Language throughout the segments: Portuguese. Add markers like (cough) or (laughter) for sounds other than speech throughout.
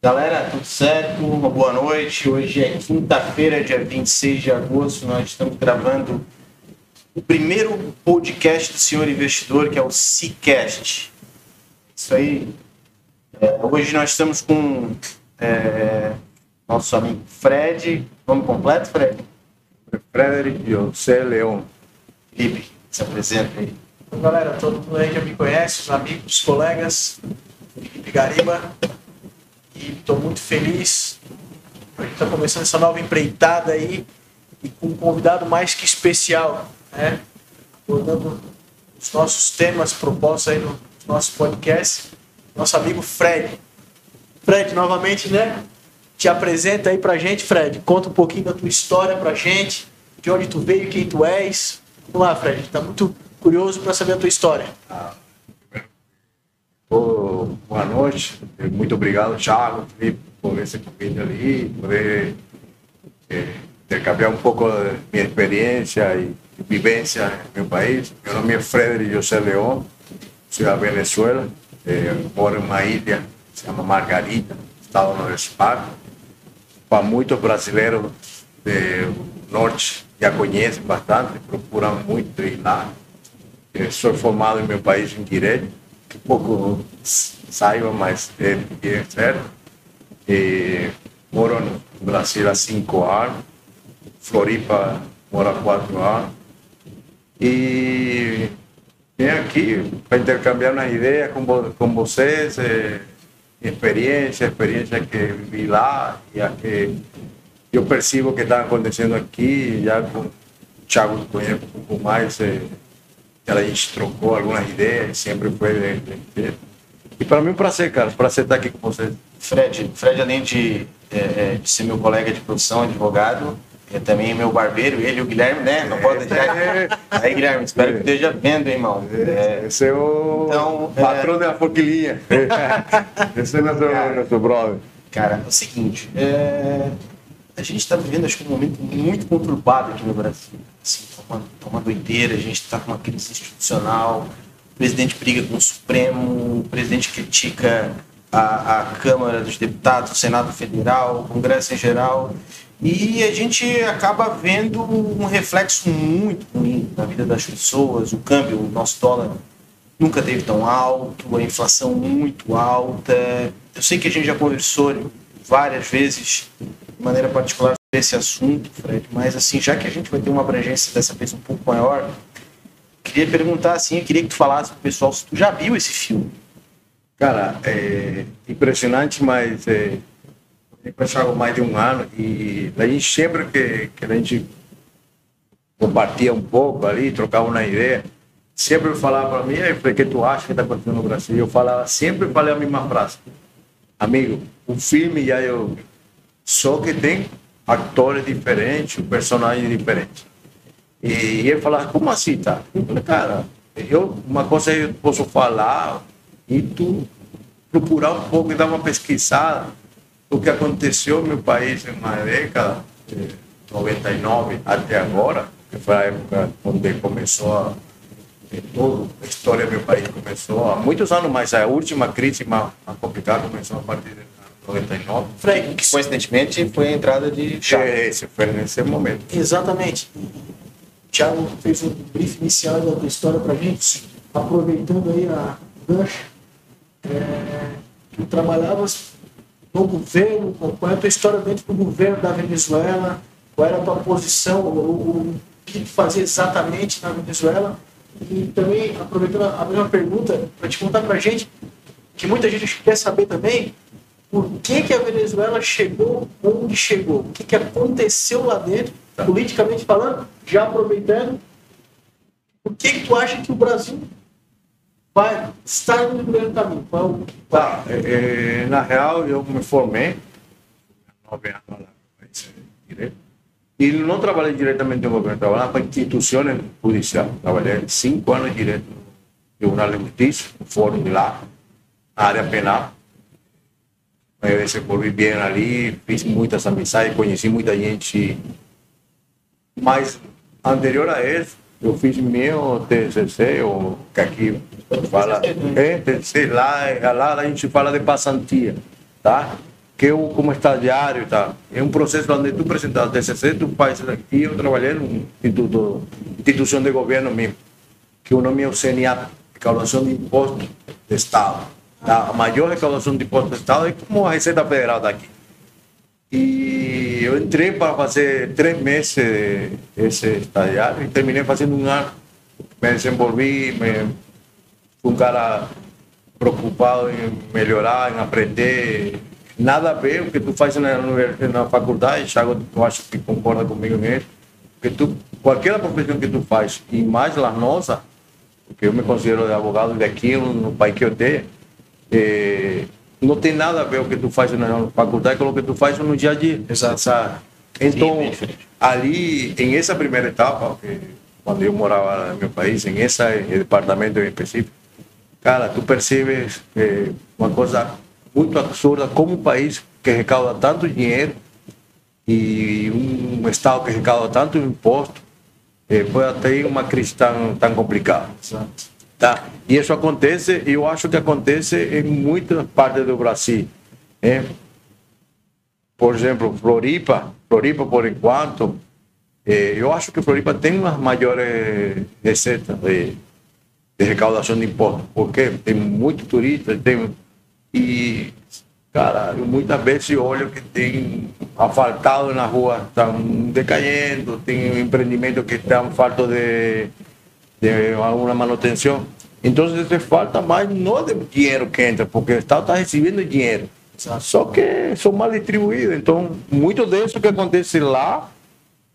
Galera, tudo certo? Uma boa noite. Hoje é quinta-feira, dia 26 de agosto. Nós estamos gravando o primeiro podcast do senhor investidor, que é o Cicast. Isso aí. É, hoje nós estamos com é, nosso amigo Fred. Nome completo, Fred? Frederic José Leão. Felipe, se apresenta aí. Então, galera, todo mundo aí já me conhece, os amigos, os colegas, Felipe Gariba. E estou muito feliz. Gente está começando essa nova empreitada aí e com um convidado mais que especial, né? Abordando os nossos temas propostos aí no nosso podcast. Nosso amigo Fred. Fred, novamente, né? Te apresenta aí pra gente, Fred. Conta um pouquinho da tua história pra gente, de onde tu veio, quem tu és. Vamos lá, Fred. Tá muito curioso para saber a tua história. Boa noite, muito obrigado, Thiago, por esse convite ali, poder eh, intercambiar um pouco minha experiência e vivência no meu país. Meu nome é Frederic José León, sou da Venezuela, eh, moro em uma ilha se chama Margarita, estado no Espar. Para muitos brasileiros do norte já conhecem bastante, procuram muito ir lá. Eu sou formado em meu país em Direito, que pouco saiba, mas é, é certo. E moro no Brasil há cinco anos, Floripa moro há quatro anos. E vim aqui para intercambiar uma ideia com, com vocês, eh, experiência, experiência que vivi lá e a que eu percebo que está acontecendo aqui, já com o Thiago conhece um pouco mais, eh, a gente trocou algumas ideias, sempre foi de, de. E para mim é um prazer, cara, prazer estar aqui com vocês. Fred, Fred além de, é, é, de ser meu colega de profissão, advogado, é também meu barbeiro, ele e o Guilherme, né? Não pode deixar. Aí, Guilherme, espero que esteja vendo, hein, irmão. É, Esse é o Então, é- patrão da forquilinha. (laughs) Esse é nosso, nosso brother. cara, é o seguinte, é, a gente está vivendo, acho que um momento muito conturbado aqui no Brasil. Assim, tá uma, tá uma doideira, a gente está com uma crise institucional, o presidente briga com o Supremo, o presidente critica a, a Câmara dos Deputados, o Senado Federal, o Congresso em geral, e a gente acaba vendo um reflexo muito ruim na vida das pessoas, o câmbio, o nosso dólar nunca teve tão alto, a inflação muito alta. Eu sei que a gente já conversou várias vezes de maneira particular sobre esse assunto, Fred, mas assim, já que a gente vai ter uma abrangência dessa vez um pouco maior, queria perguntar assim, eu queria que tu falasse pro pessoal se tu já viu esse filme. Cara, é impressionante, mas é, eu pensava mais de um ano e a gente sempre que, que a gente compartia um pouco ali, trocava uma ideia, sempre falava para mim, "Ei, Fred, o que tu acha que está acontecendo no Brasil? Eu falava, sempre falei a mesma frase. Amigo, o filme já eu... Só que tem atores diferentes, personagens diferentes. E ele falava, como assim, tá? Eu falei, cara, eu, uma coisa eu posso falar e tu procurar um pouco e dar uma pesquisada o que aconteceu no meu país em uma década, de 99 até agora, que foi a época onde começou a, eh, toda a história do meu país começou há muitos anos, mas a última crise mais complicada começou a partir de 99. Fred, Que coincidentemente foi a entrada de Chaves. Esse foi nesse momento. exatamente. O Thiago fez um brief inicial da tua história pra gente, aproveitando aí a gancho. É, tu trabalhavas no governo, qual é a tua história dentro do governo da Venezuela, qual era a tua posição, o, que tu fazia exatamente na Venezuela. E também, aproveitando a mesma pergunta, para te contar pra gente, que muita gente quer saber também, por que, que a Venezuela chegou onde chegou, o que, que aconteceu lá dentro, politicamente falando, já aproveitando, por que, que tu acha que o Brasil vai estar no primeiro caminho? Qual, Tá, é, é, na real, eu me formei, nove anos lá, direito, e não trabalhei diretamente no governo, trabalhava para instituições judiciais. Trabalhei cinco anos direto no Tribunal de Justiça, no fórum de lá, na área penal. Me desenvolvi bem ali, fiz muitas amizades, conheci muita gente. Mas, anterior a isso, eu fiz meu TCC, ou que aqui fala, é, TCC, lá, lá a gente fala de passantia, tá? que eu como estagiário tal. É um processo onde tu apresentas o TCC, tu faz aqui, eu trabalhei num instituto, instituição de governo mesmo, que o nome é o CNA, Recaudação de Imposto do Estado. A maior recaudação de imposto do Estado é como a Receita Federal daqui. E eu entrei para fazer três meses esse estagiário e terminei fazendo um ano. Me desenvolvi, me, fui um cara preocupado em melhorar, em aprender. Nada a ver o que tu faz na, na faculdade, Thiago, eu acho que concorda comigo nisso. Porque tu, qualquer profissão que tu faz, e mais as nossas, porque eu me considero advogado de aqui, no país que eu tenho, é, não tem nada a ver o que tu faz na faculdade com o que tu faz no dia a dia. Exato. Sabe? Então, ali, em essa primeira etapa, quando eu morava no meu país, em esse departamento em específico, cara, tu percebes é, uma coisa muito absurda como um país que recauda tanto dinheiro e um estado que recauda tanto imposto é, pode ter uma crise tão, tão complicada. Exato. Tá? E isso acontece, eu acho que acontece em muitas partes do Brasil. É? Por exemplo, Floripa, Floripa por enquanto, é, eu acho que Floripa tem umas maiores receitas de, de recaudação de impostos, porque tem muito turista, tem e cara, eu muitas vezes olho que tem asfaltado na rua, estão decaindo, tem empreendimentos que estão falta de de alguma manutenção. Então, se falta mais não de dinheiro que entra, porque o Estado está recebendo dinheiro. Só que são mal distribuídos. Então, muito disso que acontece lá,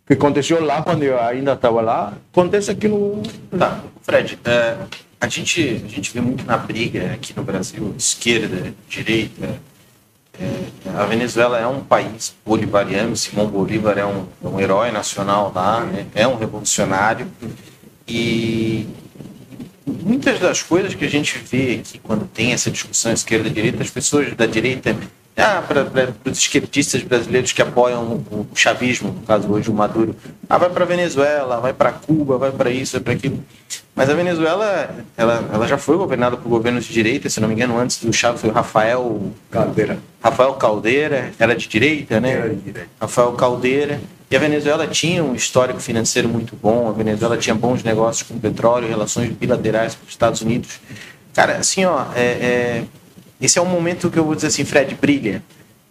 que aconteceu lá quando eu ainda estava lá, acontece aqui no. Tá, Fred, é, a, gente, a gente vê muito na briga aqui no Brasil, esquerda, direita. É, a Venezuela é um país bolivariano, Simão Bolívar é um, é um herói nacional lá, né? é um revolucionário. E muitas das coisas que a gente vê aqui quando tem essa discussão esquerda-direita, as pessoas da direita, ah, para os esquerdistas brasileiros que apoiam o, o chavismo, no caso hoje o Maduro, ah, vai para Venezuela, vai para Cuba, vai para isso, vai para aquilo. Mas a Venezuela, ela, ela já foi governada por governos de direita, se não me engano, antes do Chaves foi o Rafael Caldeira. Rafael Caldeira, era de direita, né? Era de direita. Rafael Caldeira. E a Venezuela tinha um histórico financeiro muito bom, a Venezuela tinha bons negócios com petróleo, relações bilaterais com os Estados Unidos. Cara, assim, ó, é, é, esse é um momento que eu vou dizer assim, Fred, brilha.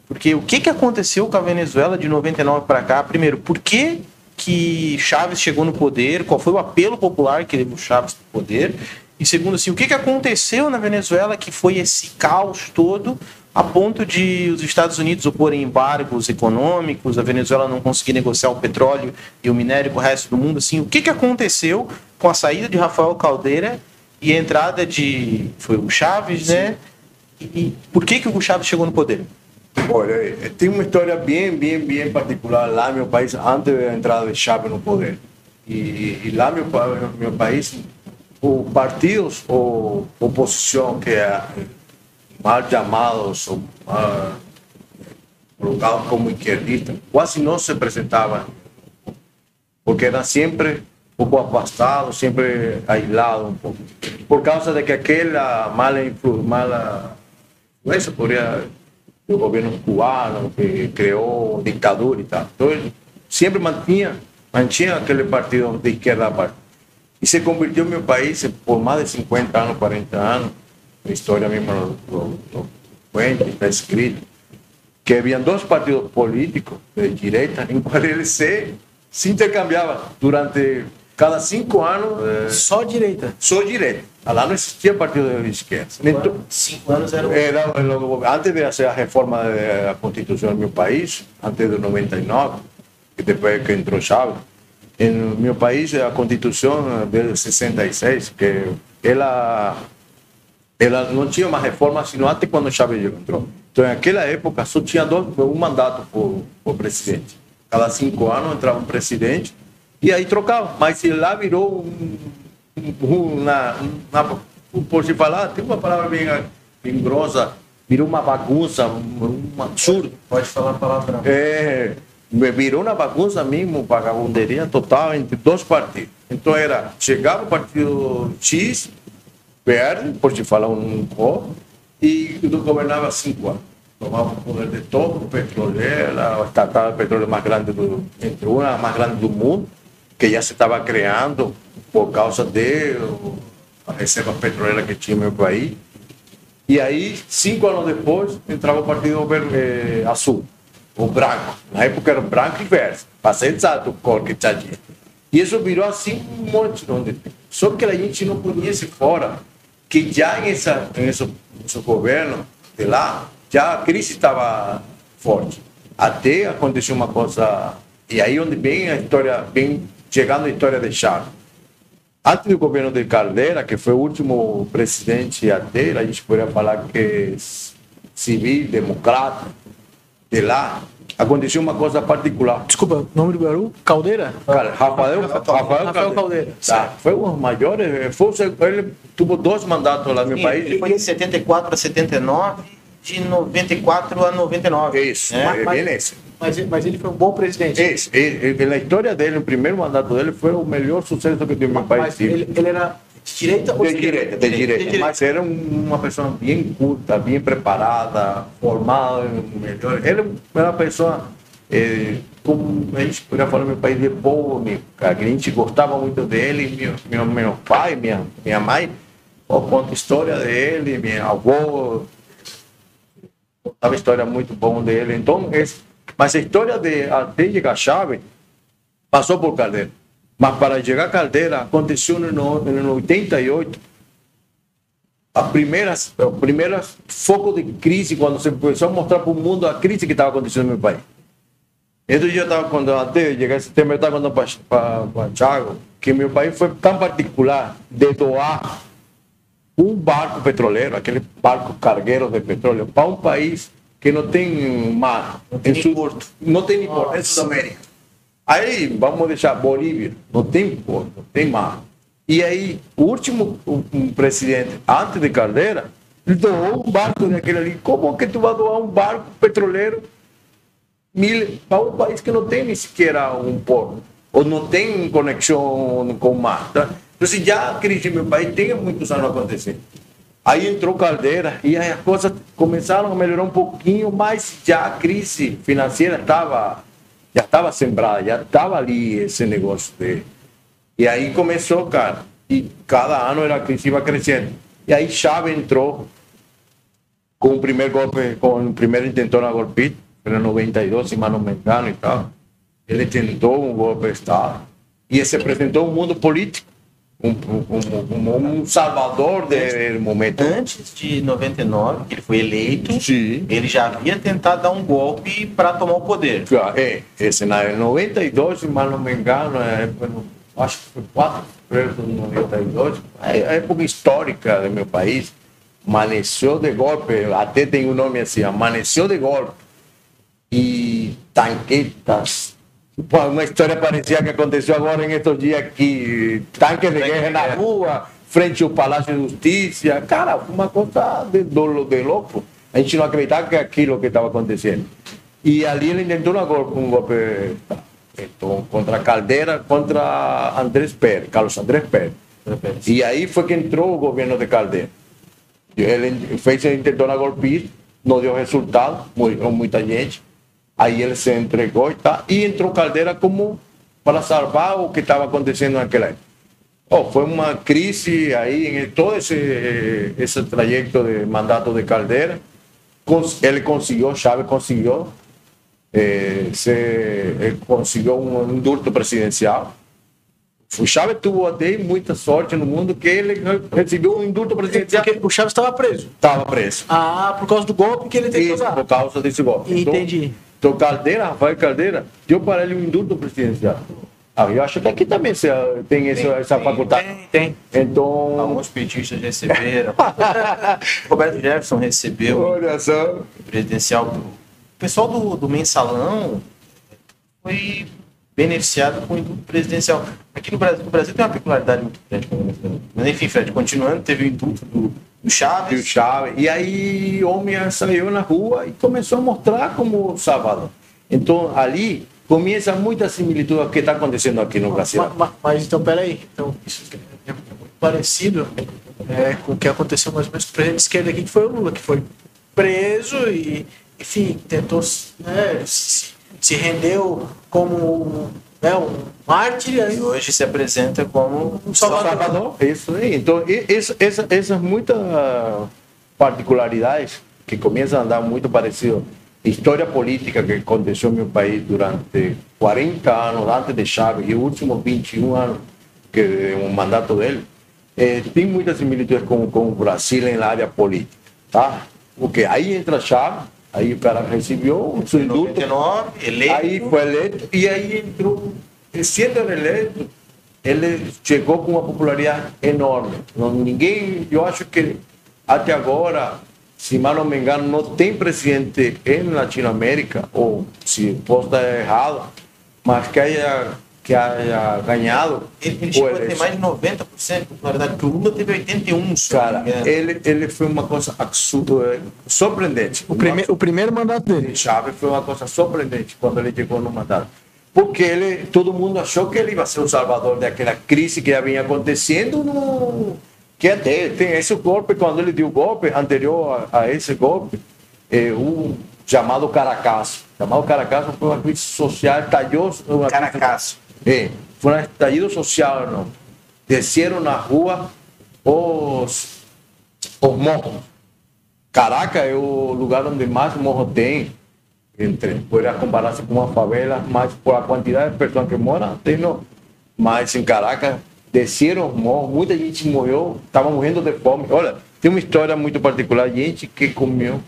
Porque o que, que aconteceu com a Venezuela de 99 para cá? Primeiro, por que, que Chaves chegou no poder? Qual foi o apelo popular que levou Chaves para o poder? E segundo, assim, o que, que aconteceu na Venezuela que foi esse caos todo a ponto de os Estados Unidos oporem embargos econômicos, a Venezuela não conseguir negociar o petróleo e o minério com o resto do mundo. Assim, o que, que aconteceu com a saída de Rafael Caldeira e a entrada de foi o Chaves, né? E, e por que, que o Chaves chegou no poder? Olha, eh, tem uma história bem, bem, bem particular lá no meu país, antes da entrada de Chaves no poder. E, e lá no meu, meu país, os partidos ou oposição, que é mal chamados ou mal colocados como izquierdistas, quase não se apresentavam, porque eram sempre um pouco afastados, sempre aislados um pouco, por causa de que aquela mala, influ, mala influência poderia do governo cubano que criou ditadura e tal. Então, ele sempre mantinha, mantinha aquele partido de esquerda parte. E se convirtió en mi país por más de 50 años, 40 años. La historia misma lo, lo, lo cuenta, está escrito. Que habían dos partidos políticos de derecha en cuales eles se, se intercambiaban durante cada cinco anos. eh, Só direita. só direita. Lá não existia partido de esquerda. Então, Cinco anos era antes de hacer la reforma de la constitución en mi país, antes del 99, que después que entró Chávez, en mi país la constitución del 66, que ela, ela não tinha uma reforma sino antes quando Chávez entrou. Então, naquela época, só tinha dois, um mandato por, por presidente. Cada cinco anos entrava um presidente e aí trocava. Mas lá virou um, um, uma, uma, por se falar, tem uma palavra bem, bem grossa, virou uma bagunça, um, um absurdo. Pode falar palavrão. É, virou uma bagunça mesmo, vagabunderia total entre dois partidos. Então era, chegava o partido X, verde, por te falar um pouco, e governava cinco anos. tomava o poder de todo o petróleo, era a estatal de petróleo mais grande do, entre uma mais grande do mundo, que já se estava criando por causa de a reserva petroleira que tinha no meu país. E aí, cinco anos depois, entrava o Partido eh, Azul, o branco. Na época era branco e verde, para ser exato o cor que tinha. E isso virou assim um monte. Onde... Só que a gente não conhece fora que já em essa, em esse, governo de lá, já a crise estava forte. Até aconteceu uma coisa, e aí onde vem a história, vem chegando a história de Chávez. Antes do governo de Caldeira, que foi o último presidente até, a gente poderia falar que é civil, democrata, de lá, aconteceu uma coisa particular. Desculpa, nome do garoto? Caldeira? Cara, Rafael, Rafael, Rafael Caldeira. Tá, foi um dos maiores, foi, ele teve dois mandatos lá no meu Sim, país. Ele foi de 74 a 79, de 94 a 99. Isso, né? é, mas- bem nesse. Mas, mas ele foi um bom presidente. Esse, e- e- na história dele, o primeiro mandato dele foi o melhor sucesso que teve meu país. Mas tive. ele, ele era de direita ou De direita, de direita. Mas era um- uma pessoa bem culta, bem preparada, formada, melhor. Ele era uma pessoa, eh, como a gente poderia falar meu país, de povo, amigo, cara, a gente gostava muito dele. Meu, meu, meu pai, minha, minha mãe, conta a história dele, minha avó, contava história muito boa dele. Então, esse, mas a história de até chegar a chave passou por Caldeira. Mas para chegar a Caldeira, aconteceu no, no 88, a primeira, o primeiro foco de crise, quando se começou a mostrar para o mundo a crise que estava acontecendo no meu país. Então eu estava, quando até chegar esse tema, eu estava contando para o Thiago que meu país foi tão particular de doar um barco petroleiro, aquele barco cargueiro de petróleo, para um país que não tem mar. Não tem porto. Não tem porto, é Sudamérica. Aí, vamos deixar Bolívia, não tem porto, não tem mar. E aí, o último presidente, antes de Caldeira, doou um barco daquele ali. Como que tu vai doar um barco petroleiro mil, para um país que não tem nem sequer um porto? Ou não tem conexão com o mar? Tá? Então, assim, já a crise meu país tem muitos anos acontecendo. Aí entrou Caldeira e aí as coisas começaram a melhorar um pouquinho, mas já a crise financeira estava já estava sembrada, já estava ali esse negócio dele. E aí começou, cara, e cada ano era crise iba crescendo. E aí Chávez entrou com o primeiro golpe, com o primeiro intentona golpista, era 92, se não me engano e tal. Ele tentou um golpe de Estado e se apresentou um mundo político, um, um, um, salvador do momento. Antes de 99, que ele foi eleito, Sim. ele já havia tentado dar um golpe para tomar o poder. É, esse na 92, se mal não me engano, é, acho que foi 4 de fevereiro de 92, é a época histórica do meu país, amanheceu de golpe, até tem um nome assim, amanheceu de golpe, e tanquetas, Pô, uma história parecida que aconteceu agora em estes dias aqui, tanques de guerra na rua, frente ao Palácio de Justiça, cara, uma coisa de, do- de louco. A gente não acreditava que aquilo que estava acontecendo. E ali ele tentou uma gol- um golpe então, contra Caldeira, contra Andrés Pérez, Carlos Andrés Pérez. E aí foi que entrou o governo de Caldeira. E Ele fez, tentou na golpista, não deu resultado, morreu muita gente. Aí ele se entregou e tá, e entrou Caldeira como para salvar o que estava acontecendo naquela época. Oh, foi uma crise aí em todo esse, esse trajeto de mandato de Caldeira. Ele conseguiu, Chávez conseguiu, eh, se, ele conseguiu um indulto presidencial. O Chávez teve até muita sorte no mundo que ele recebeu um indulto presidencial. Porque o Chaves estava preso. Estava preso. Ah, por causa do golpe que ele tentou Isso, usar. por causa desse golpe. Entendi. Então, Caldeira, Rafael Caldeira, deu para ele um indulto presidencial. Ah, eu acho que aqui também se- tem essa, essa faculdade. Tem. Então, Alguns petistas receberam. (laughs) Roberto Jefferson recebeu olha só. o presidencial. do- O pessoal do, do mensalão foi beneficiado com o indulto presidencial. Aqui no Brasil, no Brasil tem uma peculiaridade muito grande. Mas enfim, Fred, continuando, teve o indulto do, do E o Chaves. E aí o homem saiu na rua e começou a mostrar como Salvador. Então, ali começa muita similitude ao que está acontecendo aqui no Brasil. Ma- ma- Mas, então, peraí. Então, isso é é muito parecido é, com o que aconteceu mais ou menos com o presidente de esquerda aqui, que foi o Lula, que foi preso e, enfim, tentou, né, se, se rendeu como né, um mártir e hoje se apresenta como um salvador. salvador. Isso aí. Então, essa, essa, essas muitas particularidades que começam a andar muito parecido história política que aconteceu no meu país durante 40 anos antes de Chávez e os últimos 21 anos que o mandato dele eh, tem muitas similitudes com, com o Brasil na área política, tá? Porque aí entra Chávez, aí o cara recebeu o seu indulto, eleito. aí foi eleito e aí entrou, sendo eleito, ele chegou com uma popularidade enorme. Não, ninguém, eu acho que até agora se mal não me engano, não tem presidente em Latinoamérica, ou se posso estar errado, mas que haya, que haya ganhado. Ele, ele chegou a ter mais de 90%, na verdade, porque o Lula teve 81%. Cara, ele, ele foi uma coisa absurda, surpreendente. O, prime, o primeiro mandato dele. Chávez foi uma coisa surpreendente quando ele chegou no mandato. Porque ele, todo mundo achou que ele ia ser o salvador daquela crise que já vinha acontecendo no que é dele. Tem esse golpe, quando ele deu o golpe, anterior a, a esse golpe, é, o chamado Caracasso. Chamado Caracasso foi uma crise social, tallou... Caracasso. É, foi um estallido social, não. Desceram na rua os, os morros. Caracas é o lugar onde mais morro tem. Entre, poderia comparar-se com uma favela, mas por a quantidade de pessoas que moram, tem no, mas em Caracas desceram morros, muita gente morreu, estava morrendo de fome. Olha, tem uma história muito particular, gente que comeu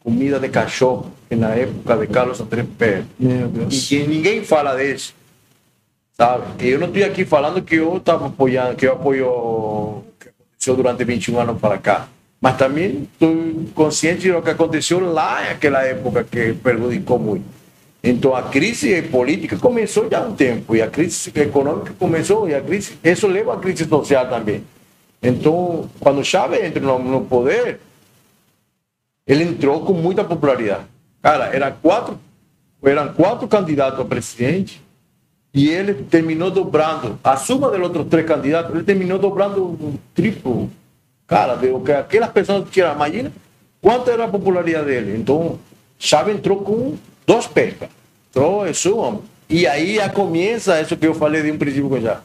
comida de cachorro na época de Carlos Andrés Pérez. E que ninguém fala disso. Sabe? Eu não estou aqui falando que eu estava apoiando, que eu apoio que aconteceu durante 21 anos para cá. Mas também estou consciente do que aconteceu lá naquela época que prejudicou muito. Então a crise política começou já há um tempo e a crise econômica começou e a crise isso leva à crise social também. Então quando Chávez entrou no, no poder ele entrou com muita popularidade. Cara, eram quatro eram quatro candidatos a presidente e ele terminou dobrando a soma dos outros três candidatos ele terminou dobrando o triplo cara de que aquelas pessoas que tinham imagina quanto era a popularidade dele então Chávez entrou com dos pescas. Entrou isso, homem. E aí já começa isso que eu falei de um princípio já.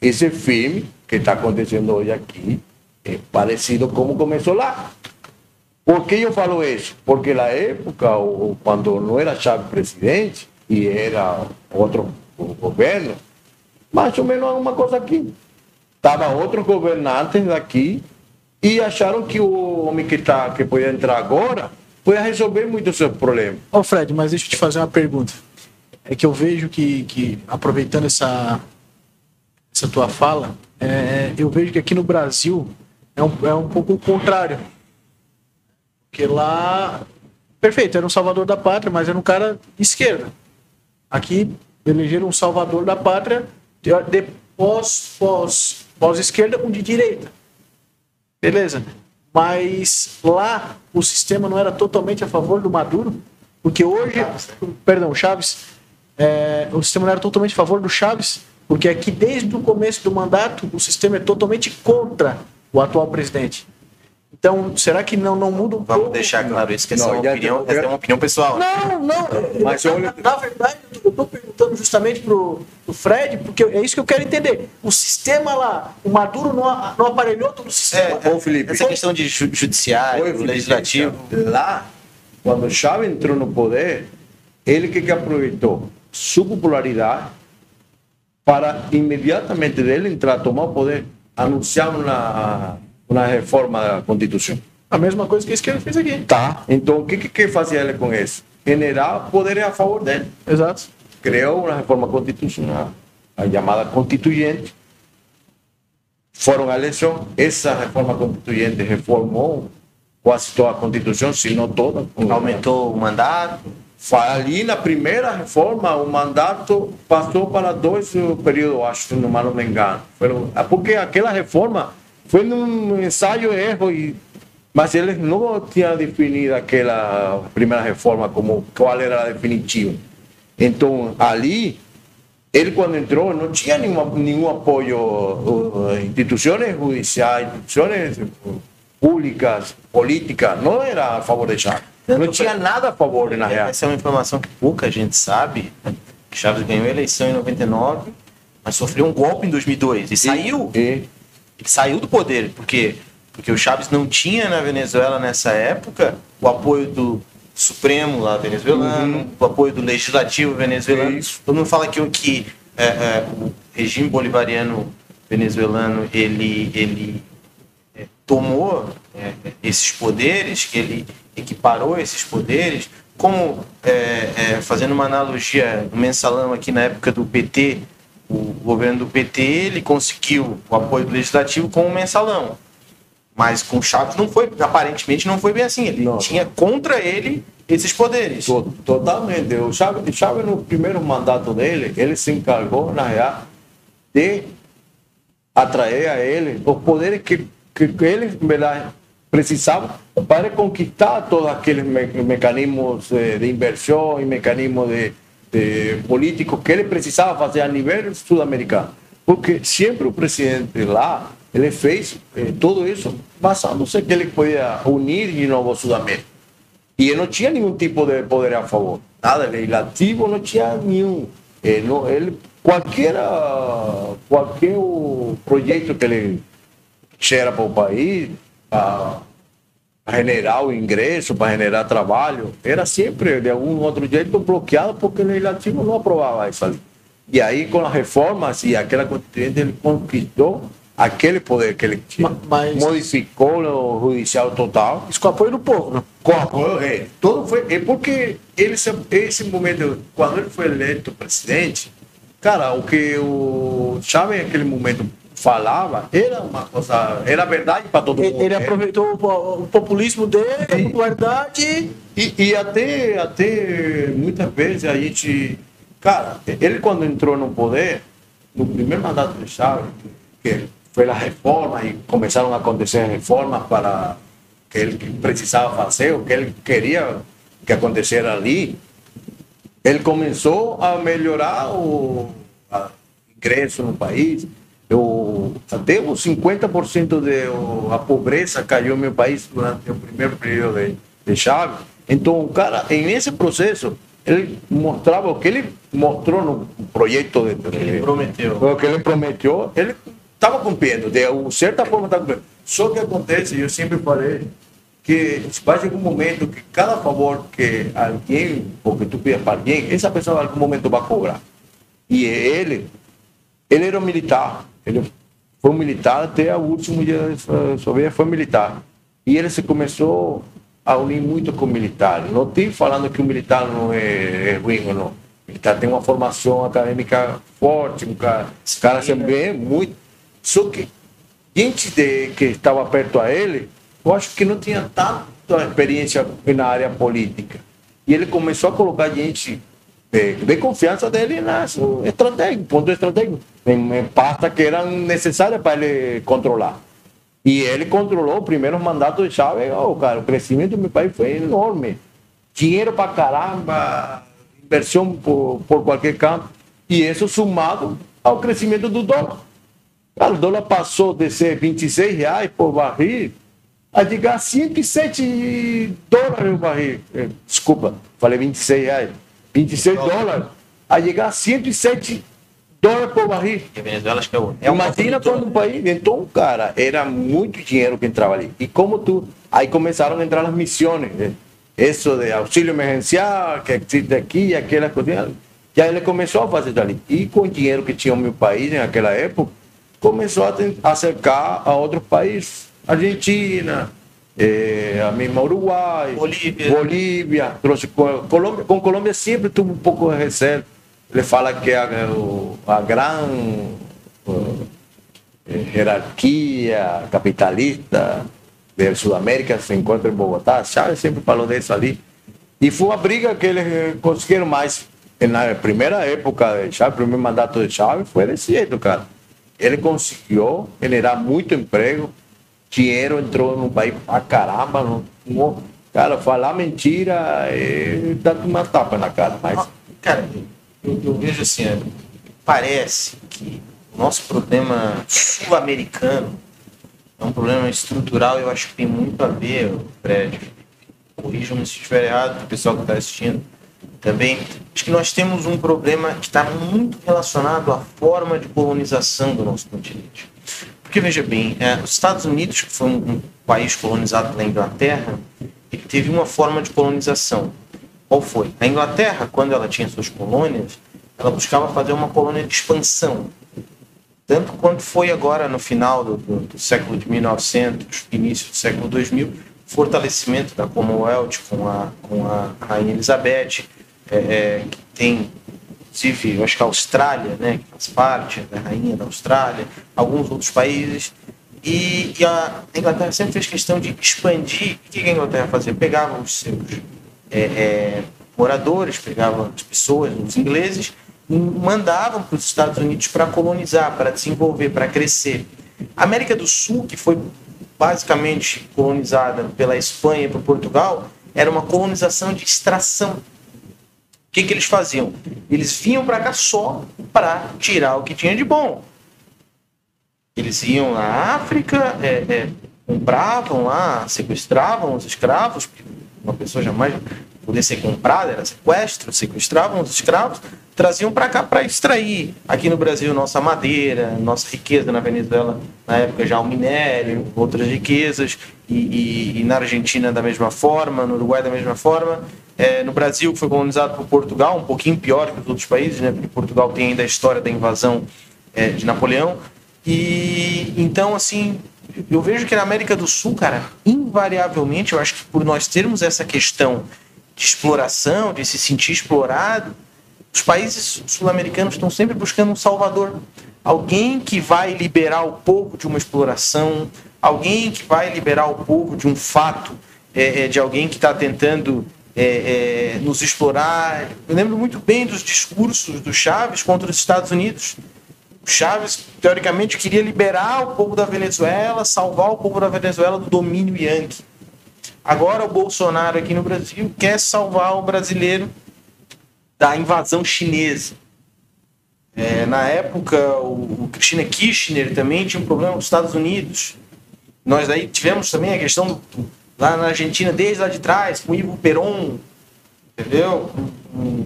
Esse filme que está acontecendo hoje aqui é parecido como começou lá. Por que eu falo isso? Porque na época, quando não era Chave presidente e era outro governo, mais ou menos uma coisa aqui. Tava outros governantes daqui e acharam que o homem que, tá, que podia entrar agora foi resolver muito o seu problema. Ô oh, Fred, mas deixa eu te fazer uma pergunta. É que eu vejo que, que aproveitando essa, essa tua fala, é, eu vejo que aqui no Brasil é um, é um pouco o contrário. Porque lá, perfeito, era um salvador da pátria, mas era um cara esquerda. Aqui elegeram um salvador da pátria de, pós, pós, pós esquerda com de direita. Beleza mas lá o sistema não era totalmente a favor do Maduro, porque hoje, perdão, Chaves, é, o sistema não era totalmente a favor do Chaves, porque aqui desde o começo do mandato o sistema é totalmente contra o atual presidente. Então, será que não, não muda um Vamos pouco? deixar claro isso, que essa, não, é, uma opinião, essa é uma opinião pessoal. Não, não. Mas na, olha... na verdade, eu estou perguntando justamente para o Fred, porque é isso que eu quero entender. O sistema lá, o Maduro não, não aparelhou todo o sistema. É, é, Felipe, essa questão de judiciário, Oi, legislativo. Lá, quando Chávez entrou no poder, ele que, que aproveitou sua popularidade para imediatamente dele entrar, tomar o poder, anunciar uma na reforma da Constituição. A mesma coisa que a esquerda fez aqui. Tá. Então, o que, que fazia ele com isso? Generar poderes a favor dele. Exato. Criou uma reforma constitucional, a chamada Constituinte. Foram à eleição. Essa reforma constituinte reformou quase toda a Constituição, se não toda. Aumentou o mandato. Ali na primeira reforma, o mandato passou para dois períodos, acho, se não me engano. Porque aquela reforma foi num ensaio erro e mas eles não tinham definido aquela primeira reforma como qual era a definitiva. Então ali ele quando entrou não tinha nenhum, nenhum apoio uh, instituições judiciais, instituições públicas, políticas, não era a favor de Chávez. Não tinha nada a favor, na real. Essa é uma informação que pouca gente sabe. Que Chaves ganhou a eleição em 99, mas sofreu um golpe em 2002 e, saiu. E, Ele saiu do poder, porque porque o Chaves não tinha na Venezuela nessa época o apoio do Supremo lá venezuelano, o apoio do Legislativo venezuelano. Isso. Todo mundo fala que, que é, é, o regime bolivariano venezuelano ele, ele é, tomou é, esses poderes, que ele equiparou esses poderes, como é, é, fazendo uma analogia, o mensalão aqui na época do PT, o governo do PT ele conseguiu o apoio do legislativo com o mensalão. Mas com o Chaves não foi, aparentemente não foi bem assim. Ele Não. tinha contra ele esses poderes. To- Totalmente. O Chávez, o Chávez, no primeiro mandato dele, ele se encargou, na real, de atrair a ele os poderes que, que, que ele precisava para conquistar todos aqueles me- mecanismos eh, de inversão e mecanismos de, de políticos que ele precisava fazer a nível sul-americano. Porque sempre o presidente lá, ele fez eh, tudo isso basándose que ele podia unir de novo a Sudamérica. E ele não tinha nenhum tipo de poder a favor. Nada legislativo, não tinha nenhum. Ele, não, ele qualquer, qualquer projeto que ele gera para o país, para generar o ingresso, para generar trabalho, era sempre, de algum outro jeito, bloqueado porque o legislativo não aprovava isso ali. E aí, com as reformas e aquela constituinte, ele conquistou aquele poder que ele tinha. Ma- mas- Modificou o judicial total Isso com apoio do povo, né? com apoio, é, todo foi, é porque ele, se- esse momento, quando ele foi eleito presidente, cara, o que o Chávez naquele momento falava era uma coisa, era verdade para todo mundo. Ele, ele É. aproveitou o po- o populismo dele, a popularidade. E, e até, até muitas vezes a gente. Cara, ele quando entrou no poder, no primeiro mandato de Chávez, que foi a reforma e começaram a acontecer reformas para que ele precisava fazer, o que ele queria que acontecesse ali, ele começou a melhorar o a ingresso no país. Eu, até os 50% de o- a pobreza caiu no meu país durante o primeiro período de, de Chávez. Então, o cara, nesse processo, ele mostrava o que ele mostrou no projeto de, de Ele prometeu. o que ele prometeu, ele estava cumprindo, de certa forma estava cumprindo. Só que acontece, eu sempre falei, que vai chegar um momento que cada favor que alguém, ou que tu pedas para alguém, essa pessoa em algum momento vai cobrar. E ele, ele era um militar, ele foi militar até o último dia da sua- vida, foi militar. E ele se começou a unir muito com o militar. Não estou falando que o militar não é, é ruim ou não. O militar tem uma formação acadêmica forte, um cara, esse cara sempre é muito. Só que gente de, que estava perto a ele, eu acho que não tinha tanta experiência na área política. E ele começou a colocar gente de, de confiança dele nas estratégias, ponto estratégico, em, em pasta que eram necessárias para ele controlar. E ele controlou o primeiro mandato de Chávez, oh, cara, o crescimento do meu país foi enorme. Dinheiro para caramba, inversão por, por qualquer campo. E isso somado ao crescimento do dólar. Cara, o dólar passou de ser 26 reais por barril a chegar a 107 dólares o barril. Eh, Desculpa, falei 26 reais. 26 dólares a chegar a 107 dólares por barril. E Venezuela acho que é o. É Imagina quando um país. Então, cara, era muito dinheiro que entrava ali. E como tu. Aí começaram a entrar as missões. né? Isso de auxílio emergencial, que existe aqui, aquela coisa. Já ele começou a fazer ali. E com o dinheiro que tinha o meu país naquela época, começou a acercar a outros países. Argentina, eh, a mesma Uruguai, Bolívia. Bolívia, trouxe Co- Colômbia. Com Colômbia sempre tuve um pouco de reserva. Ele fala que a, o- a gran eh, hierarquia capitalista de Sudamérica se encontra em Bogotá. Chávez sempre falou disso ali. E foi uma briga que eles eh, conseguiram mais. Na primeira época de Chávez, primeiro mandato de Chávez, foi desse jeito, cara. Ele conseguiu generar muito emprego, dinheiro entrou no país pra caramba. Não, não- cara, falar mentira é dar uma tapa na cara. Mas Ah, Cara, eu, eu vejo assim, ó, parece que o nosso problema sul-americano é um problema estrutural eu acho que tem muito a ver, Fred, corrijam-me se estiver errado, o pessoal que está assistindo também. Acho que nós temos um problema que está muito relacionado à forma de colonização do nosso continente. Porque, veja bem, é, os Estados Unidos, que foi um, um país colonizado pela Inglaterra, ele teve uma forma de colonização. Qual foi? A Inglaterra, quando ela tinha suas colônias, ela buscava fazer uma colônia de expansão. Tanto quanto foi agora no final do, do, do século de 1900, início do século 2000, fortalecimento da Commonwealth com a, com a Rainha Elizabeth, é, é, que tem, inclusive, acho que a Austrália, né, que faz parte da Rainha da Austrália, alguns outros países. E, e a Inglaterra sempre fez questão de expandir. O que a Inglaterra fazia? Pegava os seus é, é, moradores, pegava as pessoas, os ingleses, e mandavam para os Estados Unidos para colonizar, para desenvolver, para crescer. A América do Sul, que foi basicamente colonizada pela Espanha e por Portugal, era uma colonização de extração. Que, que eles faziam? Eles vinham para cá só para tirar o que tinha de bom. Eles iam na África, é, é, compravam lá, sequestravam os escravos, uma pessoa jamais poder ser comprada, era sequestro, sequestravam os escravos, traziam para cá para extrair. Aqui no Brasil, nossa madeira, nossa riqueza na Venezuela, na época já o minério, outras riquezas, e, e, e na Argentina da mesma forma, no Uruguai da mesma forma. É, no Brasil, que foi colonizado por Portugal, um pouquinho pior que os outros países, né, porque Portugal tem ainda a história da invasão é, de Napoleão. E então, assim, eu vejo que na América do Sul, cara, invariavelmente, eu acho que por nós termos essa questão de exploração, de se sentir explorado, os países sul-americanos estão sempre buscando um salvador. Alguém que vai liberar o povo de uma exploração, alguém que vai liberar o povo de um fato, é, é de alguém que está tentando é, é, nos explorar. Eu lembro muito bem dos discursos do Chaves contra os Estados Unidos. O Chaves, teoricamente, queria liberar o povo da Venezuela, salvar o povo da Venezuela do domínio Yankee. Agora o Bolsonaro aqui no Brasil quer salvar o brasileiro da invasão chinesa. É, na época, o, o Cristina Kirchner também tinha um problema com os Estados Unidos. Nós aí tivemos também a questão do, lá na Argentina, desde lá de trás, com o Ivo Peron, entendeu? Com,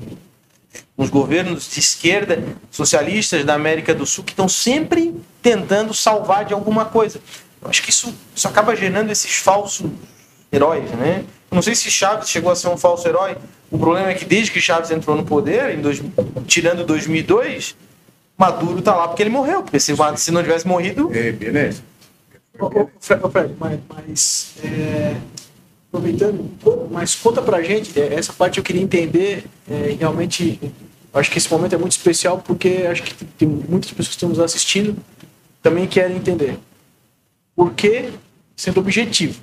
os governos de esquerda socialistas da América do Sul que estão sempre tentando salvar de alguma coisa. Eu acho que isso, isso acaba gerando esses falsos heróis, né? não sei se Chaves chegou a ser um falso herói. O problema é que desde que Chaves entrou no poder, dois, tirando 2002, Maduro tá lá porque ele morreu. Porque se, se não tivesse morrido. É, beleza. Mas, é, aproveitando, mas conta pra gente, é, essa parte eu queria entender, é, realmente, acho que esse momento é muito especial porque acho que tem muitas pessoas que estão nos assistindo também querem entender. Por que, sendo objetivo,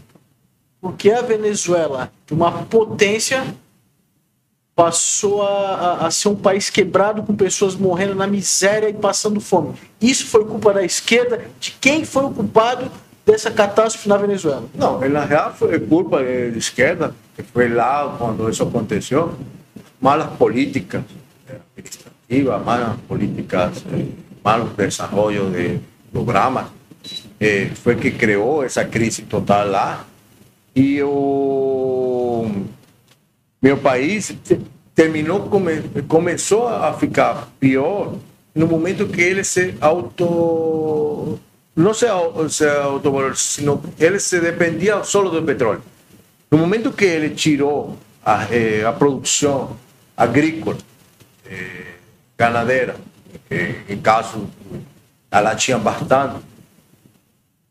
porque a Venezuela, uma potência, passou a, a, a, ser um país quebrado com pessoas morrendo na miséria e passando fome. Isso foi culpa da esquerda? De quem foi o culpado dessa catástrofe na Venezuela? Não, na real foi culpa da esquerda, que foi lá quando isso aconteceu. Malas políticas administrativas, malas políticas, eh, malos desenvolvimento de programas, eh, foi que criou essa crise total lá e o meu país terminou, come, começou a ficar pior no momento que ele se auto não se, se autovalorizou, sino ele se dependia só do petróleo. No momento que ele tirou a, eh, a produção agrícola, eh, ganadeira, que em caso ela tinha bastante,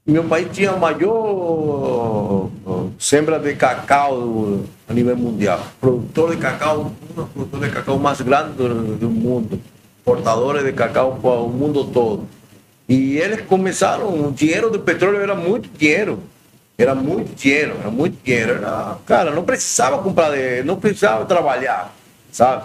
meu país tinha a maior sembra de cacau a nível mundial. Produtor de cacau, um dos produtores de cacau mais grandes do, do mundo. Portadores de cacau para o mundo todo. E eles começaram, o dinheiro do petróleo era muito dinheiro. Era muito dinheiro, era muito dinheiro. Era, cara, não precisava comprar, não precisava trabalhar, sabe?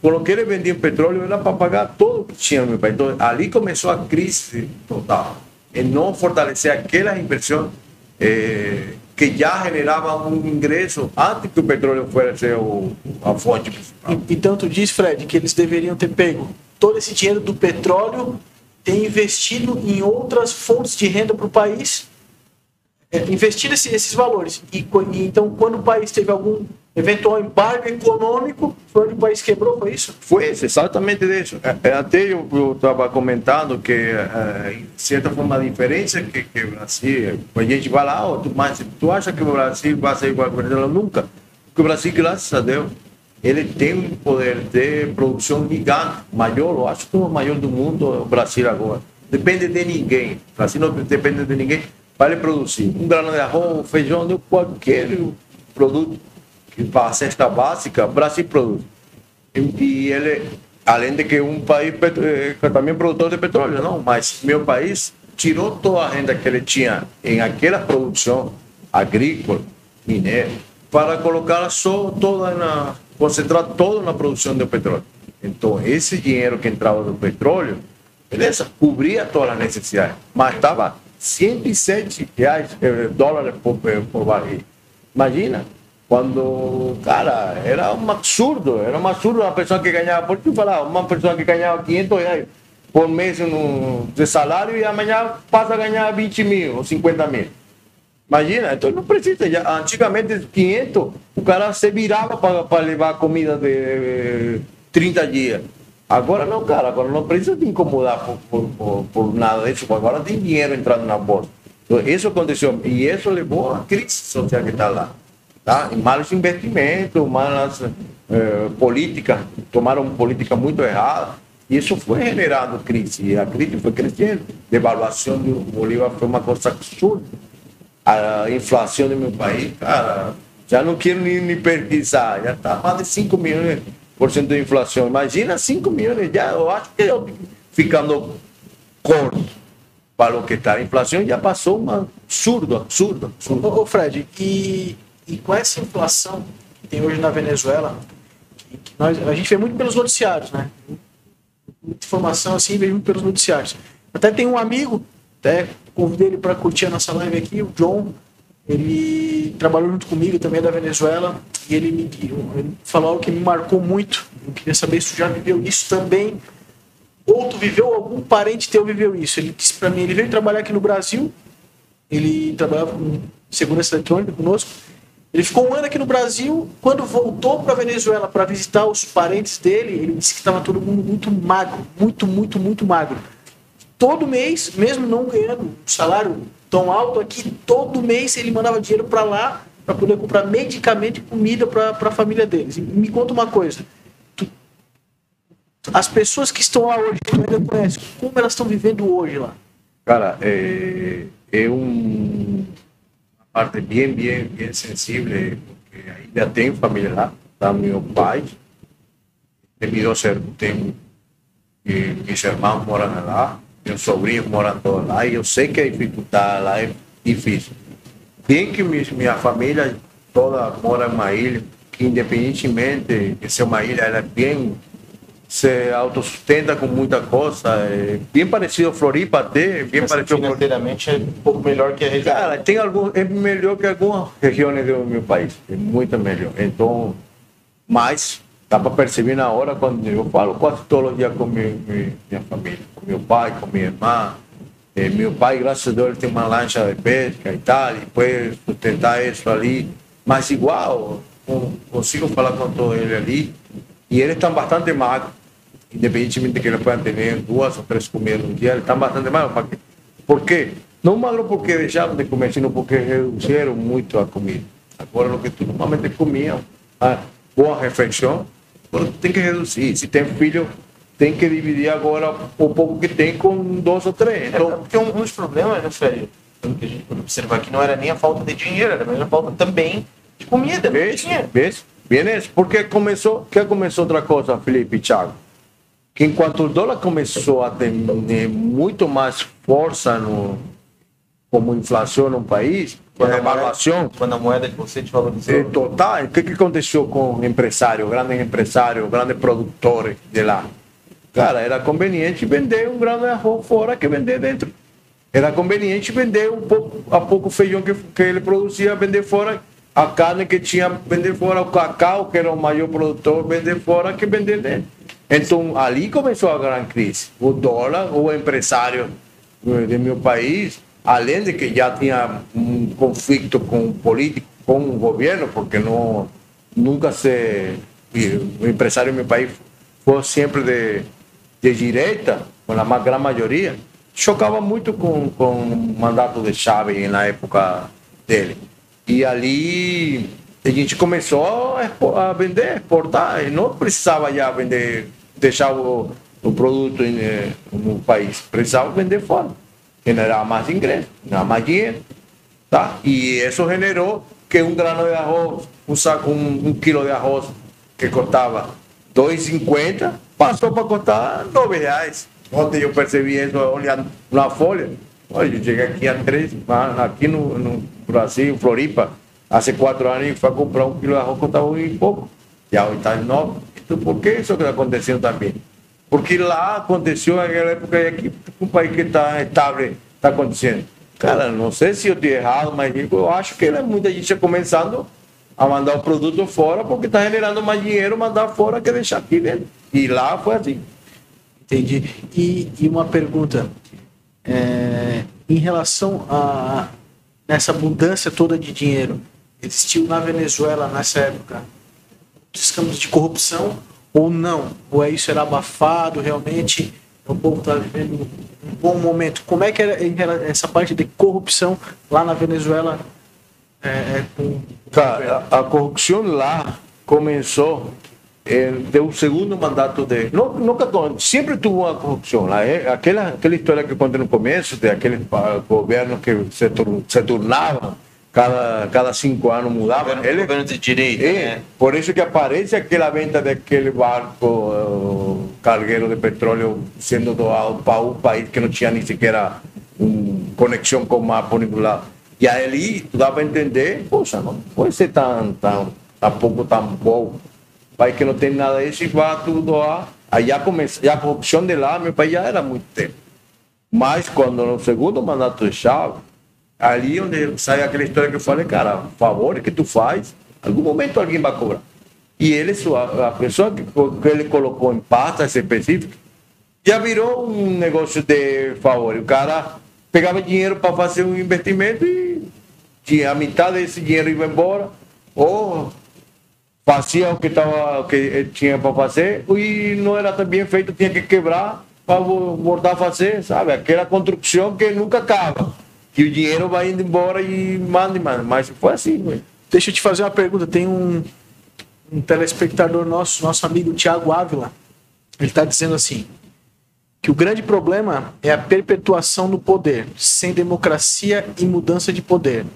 Quando eles vendiam petróleo era para pagar todo o que tinha meu país. Então, ali começou a crise total en no fortalecer aquelas inversiones eh, que já generavam um ingresso antes que o petróleo fosse a fonte principal. E, e tanto diz, Fred, que eles deveriam ter pego todo esse dinheiro do petróleo, ter investido em outras fontes de renda para o país, é, investir esse- esses valores. E, e então, quando o país teve algum eventual embargo econômico, foi onde o país quebrou, foi isso? Foi isso, exatamente isso. É, é, Até eu estava comentando que, é, em certa forma, a diferença que, que o Brasil, a gente vai lá, oh, tu, mas tu acha que o Brasil vai ser igual ao Venezuela? Nunca. Porque o Brasil, graças a Deus, ele tem um poder de produção gigante, maior, eu acho que o maior do mundo é o Brasil agora. Depende de ninguém. O Brasil não depende de ninguém para ele produzir. Um grano de arroz, feijão, de qualquer produto que para a cesta básica, o Brasil produz. E, ele, além de que é um país eh, que também é produtor de petróleo, não, mas meu país tirou toda a renda que ele tinha em aquela produção agrícola, mineira, para colocar só toda na concentrar todo na produção do petróleo. Então, esse dinheiro que entrava do petróleo, beleza, cobria todas as necessidades, mas estava 107 reais, eh, dólares por, eh, por barril. Imagina, quando, cara, era um absurdo, era um absurdo uma pessoa que ganhava, por que falar, uma pessoa que ganhava 500 reais por mês no, de salário e amanhã passa a ganhar 20 mil ou 50 mil. Imagina, então não precisa. Já, antigamente, 500, o cara se virava para levar comida de eh, 30 dias. Agora não, cara, agora não precisa te incomodar por, por, por, por nada disso, agora tem dinheiro entrando na bolsa. Então, isso aconteceu e isso levou à crise social que está lá. Tá? Malos investimentos, malas eh, políticas, tomaram políticas muito erradas. E isso foi generando crise. E a crise foi crescendo. Devaluação do Bolívar foi uma coisa absurda a inflação do meu país, cara, já não quero nem, nem pesquisar, já está mais de 5 milhões por cento de inflação. Imagina 5 milhões, já, eu acho que eu ficando corto para o que está. A inflação já passou um absurdo, absurdo, absurdo. Ô, ô, Fred, e, e com essa inflação que tem hoje na Venezuela, que, que nós, a gente vê muito pelos noticiários, né? Muita informação assim, vê muito pelos noticiários. Até tem um amigo, até convidei ele para curtir a nossa live aqui, o John. Ele trabalhou junto comigo também é da Venezuela e ele me ele falou algo que me marcou muito. Eu queria saber se tu já viveu isso também ou tu viveu, algum parente teu viveu isso. Ele disse para mim, ele veio trabalhar aqui no Brasil, ele trabalhava com segurança eletrônica conosco. Ele ficou um ano aqui no Brasil. Quando voltou para Venezuela para visitar os parentes dele, ele disse que estava todo mundo muito magro, muito, muito, muito magro. Todo mês, mesmo não ganhando um salário tão alto aqui, todo mês ele mandava dinheiro para lá para poder comprar medicamento e comida para a família deles. E me conta uma coisa: tu- as pessoas que estão lá hoje, tu ainda conhece, como elas estão vivendo hoje lá? Cara, é, é um, uma parte bem, bem, bem sensível, porque ainda tenho família lá, tá meu pai, tem meus e meus irmãos moram lá, meus sobrinhos moram todos lá, e eu sei que a dificuldade lá é difícil. Bem que minha, família toda mora em uma ilha, que independentemente de ser uma ilha, ela é bem se autossustenta com muita coisa, é bem parecido a Floripa até, bem Mas parecido financeiramente é um pouco melhor que a região. Cara, tem algum, é melhor que algumas regiões do meu país, é muito melhor. Então, mas dá para perceber na hora quando eu falo quase todos os dias com minha, minha, família, com meu pai, com minha irmã. Eh, meu pai, graças a Deus, tem uma lancha de pesca e tal, e depois sustentar isso ali. Mas igual, consigo falar com todo ele ali, e eles estão bastante magros, independentemente de que eles possam ter duas ou três comidas no dia, eles estão bastante magros. Por quê? Não magro porque deixaram de comer, sino porque reduziram muito a comida. Agora, o que tu normalmente comiam, a boa refeição, tem que reduzir. Se tem filho, tem que dividir agora o pouco que tem com dois ou três. Então, Então, porque um, um dos problemas, né, Fred, pelo que a gente pode observar aqui, não era nem a falta de dinheiro, era mesmo a falta também de comida. Não Vês? Bem. Porque começou, que começou outra coisa, Felipe e Thiago? Que enquanto o dólar começou a ter muito mais força no, como inflação no país, Quando a, devaluação, moeda, quando a moeda de você te valorizou. eh, total, o que, que aconteceu com empresários, grandes empresários, grandes produtores de lá? Cara, era conveniente vender um grão de arroz fora que vender dentro. Era conveniente vender um pouco, a pouco feijão que, que ele produzia, vender fora a carne que tinha, vender fora o cacau, que era o maior produtor, vender fora que vender dentro. Então, ali começou a grande crise. O dólar, o empresário eh, de meu país, além de que já tinha um conflito com o político, com o governo, porque não, nunca se. O empresário no meu país foi sempre de, de direita, com a grande maioria, chocava muito com, com o mandato de Chávez na época dele. E ali a gente começou a, vender, exportar, e não precisava já vender, deixar o, o produto eh, no país, precisava vender fora. Generava mais ingresso, generava mais dinheiro. Tá? E isso generou que um grano de arroz, um, saco, um, um quilo de arroz que custava 2,50, passou para custar 9 reais. Ontem eu percebi isso olhando na folha. Olha, eu cheguei aqui a três, aqui no, no Brasil, Floripa, há quatro anos, e foi comprar um quilo de arroz custava um e pouco. Hoje está em nove. Então, por que isso que está acontecendo também? Porque lá aconteceu naquela época e aqui, um país que está estável, está acontecendo. Cara, não sei se eu estou errado, mas eu acho que muita gente está começando a mandar o produto fora porque está generando mais dinheiro mandar fora que deixar aqui dentro. E lá foi assim. Entendi. E, e uma pergunta. É, em relação a essa mudança toda de dinheiro, existiu na Venezuela nessa época escândalos de corrupção ou não? Ou é isso era abafado realmente? O povo está vivendo um bom momento. Como é que era essa parte de corrupção lá na Venezuela? É, é, com... Cara, a, a corrupção lá começou é, deu o segundo mandato de. Nunca, sempre tuvo uma corrupção lá. É, aquela, aquela história que eu contei no começo, de aqueles governos que se, se turnavam, cada, cada cinco anos mudavam. Governo, ele, governo de direita. É, né? Por isso que aparece aquela venda daquele barco uh, cargueiro de petróleo sendo doado para um país que não tinha nem sequer um, conexão com o mapa lá. E aí dá para entender, poxa, não pode ser tão, tão, tão pouco tão bom país que não tem nada disso e vai tudo doar. Aí já, comece, já a corrupção de lá, meu país já era muito tempo. Mas quando no segundo mandato de Chávez, ali onde sai aquela história que eu falei, cara, favor que tu faz, algum momento alguém vai cobrar. E ele, a pessoa que, que ele colocou em pasta específica, já virou um negócio de favor. O cara pegava dinheiro para fazer um investimento e tinha a metade desse dinheiro ia embora, ou fazia o que, tava, o que tinha para fazer e não era tão bem feito, tinha que quebrar para voltar a fazer, sabe? Aquela construção que nunca acaba. Que o dinheiro vai indo embora e manda e manda. Mas foi assim, velho. Deixa eu te fazer uma pergunta. Tem um, um telespectador nosso, nosso amigo Tiago Ávila. Ele está dizendo assim: que o grande problema é a perpetuação do poder, sem democracia e mudança de poder.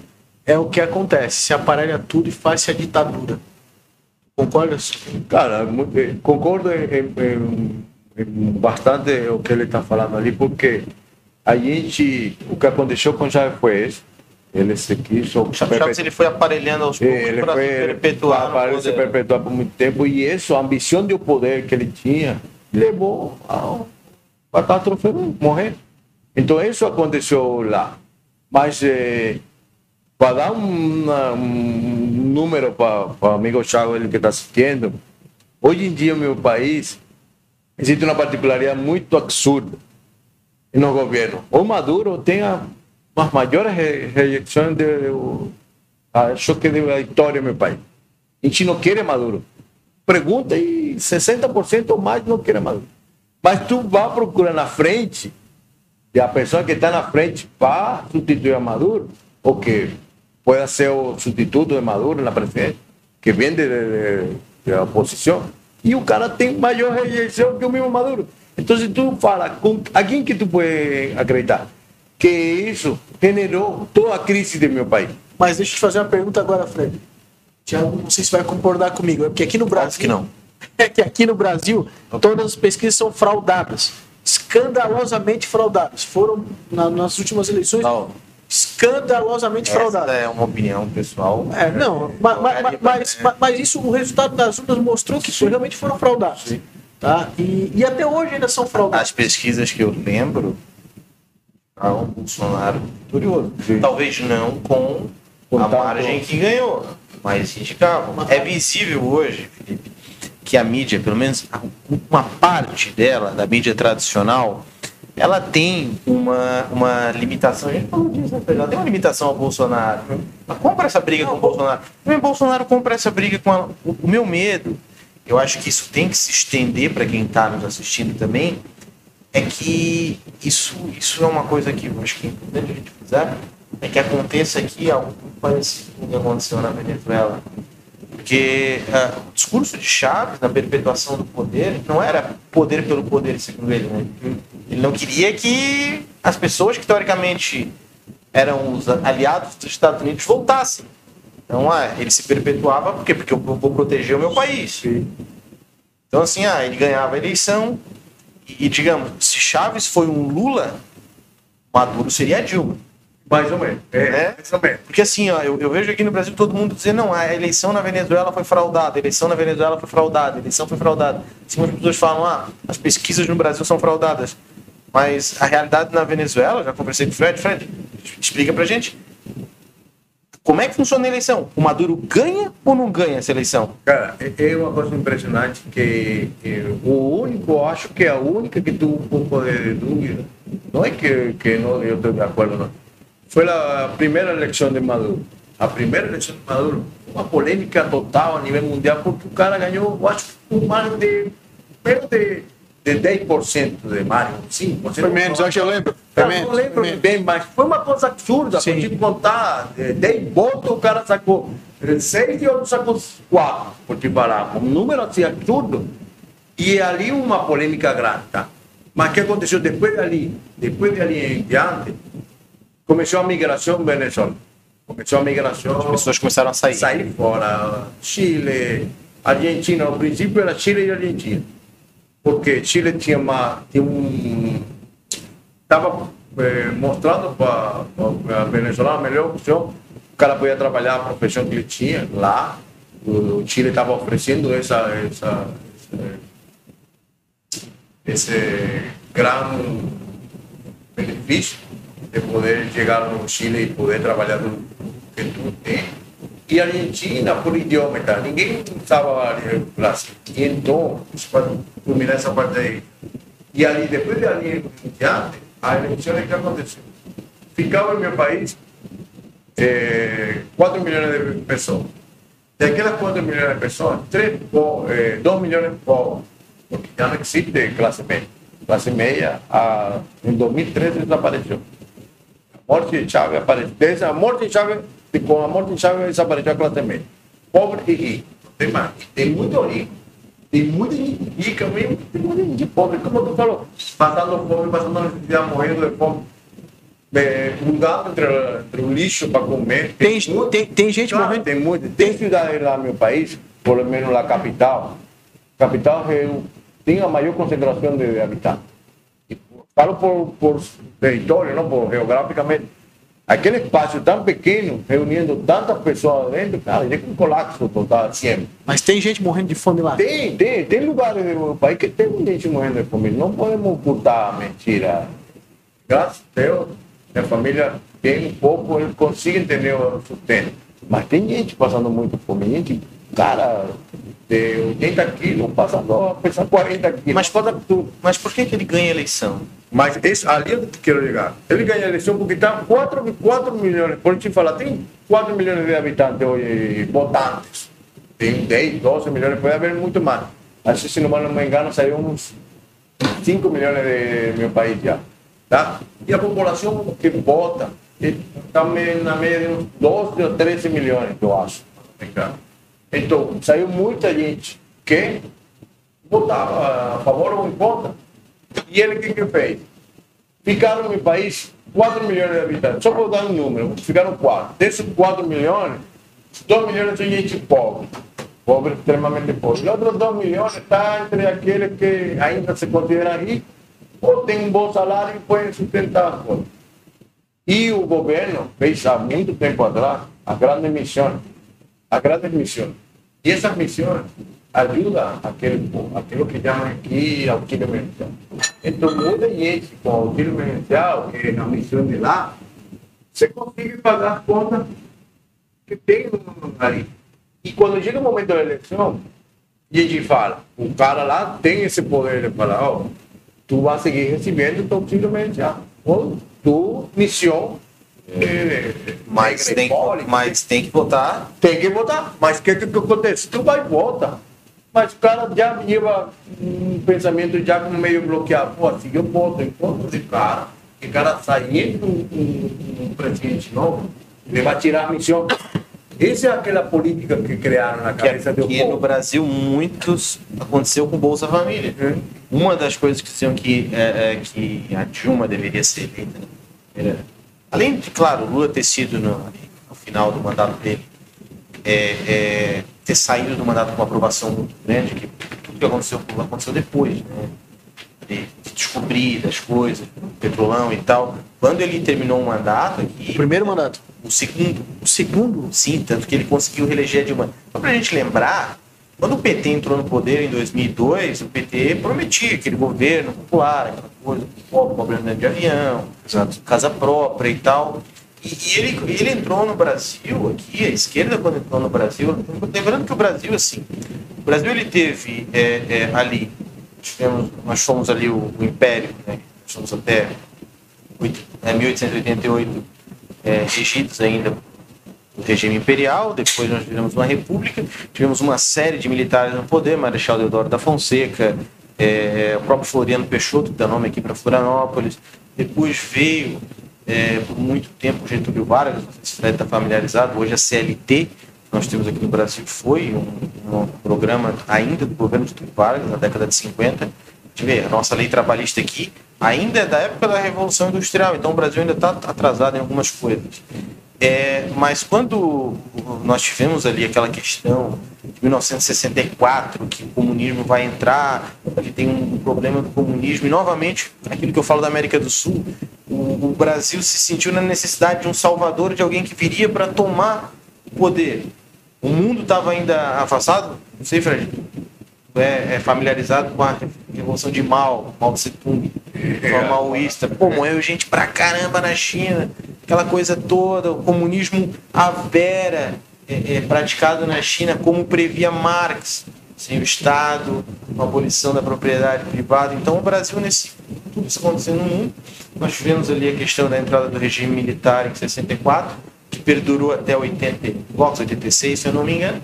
É o que acontece, se aparelha tudo e faz-se a ditadura. Concordas? Cara, eh, concordo em, em, em bastante o que ele está falando ali, porque a gente, o que aconteceu com Jair foi isso. Ele se quis. O Chaves ele foi aparelhando aos poucos ele para se perpetuar. Para se perpetuar por muito tempo. E isso, a ambição de poder que ele tinha, levou a catástrofe morrer. Então, isso aconteceu lá. Mas. Eh, para dar um, um número para o amigo Thiago ele que está assistindo, hoje em dia no meu país existe uma particularidade muito absurda no governo. O Maduro tem as maiores rejeições de, acho que da história do meu país. A gente não quer Maduro. Pergunta e 60% ou mais não quer Maduro. Mas tu vai procurar na frente, e a pessoa que está na frente para substituir a Maduro, o que pueda ser o substituto de Maduro na presidência, que vem de oposição, e o cara tem maior rejeição que o mesmo Maduro. Então, se tu fala com a quem que tu pode acreditar que isso generou toda a crise do meu país? Mas deixa eu te fazer uma pergunta agora, Fred. Tiago, não sei se vai concordar comigo, é porque aqui no Brasil. que não. (laughs) É que aqui no Brasil, todas as pesquisas são fraudadas escandalosamente fraudadas. Foram na, nas últimas eleições. Não escandalosamente Essa fraudado. É uma opinião pessoal. É, não, mas, mas, mas, mas, isso, o resultado das urnas mostrou que Sim. realmente foram fraudados. Sim. Tá? E, e até hoje ainda são fraudados. As pesquisas que eu lembro, o Bolsonaro vitorioso. Talvez não com a margem que ganhou, mas indicavam. É visível hoje, Felipe, que a mídia, pelo menos uma parte dela, da mídia tradicional, ela tem uma, uma limitação. A gente falou disso, né? Ela tem uma limitação ao Bolsonaro. Ela compra essa briga com o Bolsonaro. Também Bolsonaro compra essa briga com a, o, o meu medo. Eu acho que isso tem que se estender para quem está nos assistindo também. É que isso, isso é uma coisa que eu acho que é importante a gente frisar. É que aconteça aqui algo parecido com o que aconteceu na Venezuela. Porque uh, o discurso de Chaves na perpetuação do poder não era poder pelo poder, segundo ele. Né? Ele não queria que as pessoas que teoricamente eram os aliados dos Estados Unidos voltassem. Então, ah, ele se perpetuava por quê? Porque eu vou proteger o meu país. Então, assim, ah, ele ganhava a eleição e, digamos, se Chaves foi um Lula, Maduro seria a Dilma. Mais ou menos. É, né? mais ou menos. Porque assim, ó, eu, eu, vejo aqui no Brasil todo mundo dizer, não, a eleição na Venezuela foi fraudada, a eleição na Venezuela foi fraudada, a eleição foi fraudada. Assim, as pessoas falam, ah, as pesquisas no Brasil são fraudadas. Mas a realidade na Venezuela, já conversei com o Fred, Fred, explica pra gente. Como é que funciona a eleição? O Maduro ganha ou não ganha essa eleição? Cara, é, é uma coisa impressionante que, o único, eu acho que é a única que tuvo um pouco de dúvida, não é que, que não, eu estou de acordo, não foi a primeira eleição de Maduro. A primeira eleição de Maduro, uma polêmica total a nível mundial, porque o cara ganhou, acho que mais de, de, de 10% de Mário, 5%. Foi menos, acho que eu lembro. Menos, não lembro menos. bem, mas foi uma coisa absurda. Sim. Por contar 10 votos, o cara sacou 6 e outro sacou 4, por te. Um número assim absurdo. E ali uma polêmica grande, tá? Mas o que aconteceu depois dali? Depois de ali em diante, começou a migração Venezuela. Começou a migração. As pessoas começaram a sair. Sair fora. Chile, Argentina. No princípio era Chile e Argentina. Porque Chile tinha, uma, tinha um. Estava eh, mostrando para a Venezuela a melhor opção. O cara podia trabalhar a profissão que ele tinha lá. O Chile estava oferecendo essa, essa, esse, esse grande benefício de poder chegar no Chile e poder trabalhar no que tu tem. E a Argentina, por idioma, tá? ninguém usava Brasil. E então, para terminar essa parte aí. E ali, depois de ali em diante, a eleição que aconteceu. Ficava no meu país eh, 4 milhões de pessoas. Daquelas 4 milhões de pessoas, 3, eh, 2 milhões de pobres, porque já não existe classe média. Classe média, a, em 2013 desapareceu morte de Chávez apareceu. Desde a morte de Chávez, com a morte de Chávez desapareceu a classe média. Pobre e rico. Tem muito rico. Tem muita gente rica mesmo. Tem muita gente pobre. Como tu falou, passando fome, passando necessidade, morrendo de fome. É, um gato entre, entre o lixo para comer. Tem, tem, muito, tem, tem gente claro, morrendo. Tem muito. Tem cidades lá no meu país, pelo menos na capital. Capital tem a maior concentração de habitantes falo por, por território, não por geograficamente. Aquele espaço tão pequeno, reunindo tantas pessoas dentro, cara, é um colapso total sempre. Mas tem gente morrendo de fome lá? Tem, tem. Tem lugares do país que tem gente morrendo de fome. Não podemos ocultar a mentira. Graças a Deus, minha família tem um pouco, eles conseguem ter o sustento. Mas tem gente passando muito fome. Gente, cara, de 80 quilos passando a pesar 40 quilos. Mas, pode, mas por que, que ele ganha a eleição? Mas esse, ali eu quero chegar. Ele ganha a eleição porque está 4, 4 milhões, por te falar, tem 4 milhões de habitantes hoje, votantes. Tem 10, 12 milhões, pode haver muito mais. Acho que se não me engano, saiu uns 5 milhões de meu país já. Tá? E a população que vota está na média de uns 12 ou 13 milhões, eu acho. Então, saiu muita gente que votava a favor ou em contra e ele o que, que fez? Ficaram no país 4 milhões de habitantes. Só vou dar um número, ficaram 4. Desses 4 milhões, 2 milhões são gente pobre. Pobre, extremamente pobre. Os outros 2 milhões estão entre aqueles que ainda se consideram ricos ou têm um bom salário e podem sustentar as coisas. E o governo fez há muito tempo atrás a grande missão. A grande missão. E essas missões ajuda aquele, aquilo que chamam aqui auxílio emergencial. Então, muita gente com auxílio emergencial, que é na missão de lá, você consegue pagar as contas que tem ali. E quando chega o momento da eleição, a gente fala, o cara lá tem esse poder de falar, ó, tu vai seguir recebendo teu possivelmente a tua missão. Mas tem, que, simbólica. mas tem que votar. Tem que votar. Mas o que, que, que acontece? Tu vai e vota. Mas o cara já leva um pensamento já como meio bloqueado. Pô, assim, eu voto, eu voto de cara. Que o cara sai entre um, um, um presidente novo, ele vai tirar a missão. Essa é aquela política que criaram na Que, cabeça do que no povo. Brasil muitos aconteceu com Bolsa Família. É. Uma das coisas que diziam que, é, é, que a Dilma deveria ser eleita, né? Além de, claro, Lula ter sido no, no final do mandato dele, é, é, ter saído do mandato com uma aprovação muito grande, que tudo que aconteceu com Lula aconteceu depois, né? De, de descobrir das coisas, petrolão e tal. Quando ele terminou o mandato aqui, O primeiro mandato. o segundo. O segundo, sim, tanto que ele conseguiu reeleger a Dilma. Só pra gente lembrar, quando o PT entrou no poder em 2002, o PT prometia aquele governo popular, aquela coisa, pobre, problema de avião, casa própria e tal. E, e ele, ele entrou no Brasil, aqui, a esquerda quando entrou no Brasil, lembrando que o Brasil, assim, o Brasil ele teve é, é, ali, tivemos, nós fomos ali o, o Império, né? Nós fomos até oito- é, 1888 é, regidos ainda do regime imperial, depois nós tivemos uma república, tivemos uma série de militares no poder, Marechal Deodoro da Fonseca, é, o próprio Floriano Peixoto, que dá nome aqui para Florianópolis, depois veio é, por muito tempo Getúlio Vargas, não sei se o está familiarizado, hoje a CLT, que nós temos aqui no Brasil, foi um, um programa ainda do governo Getúlio Vargas, na década de 50, de ver, a nossa lei trabalhista aqui ainda é da época da Revolução Industrial, então o Brasil ainda está atrasado em algumas coisas. É, mas quando nós tivemos ali aquela questão de 1964, que o comunismo vai entrar, que tem um problema do comunismo, e novamente, aquilo que eu falo da América do Sul, o, o Brasil se sentiu na necessidade de um salvador, de alguém que viria para tomar o poder. O mundo estava ainda afastado, não sei, Fred, é, é familiarizado com a Revolução de Mao, Mao Tse Tung, foi maoísta. Pô, morreu gente pra caramba na China, aquela coisa toda, o comunismo à vera é, é, praticado na China como previa Marx, sem o Estado, com a abolição da propriedade privada. Então o Brasil, nesse tudo isso acontecendo no mundo, nós tivemos ali a questão da entrada do regime militar em 64, que perdurou até 80, 86, se eu não me engano.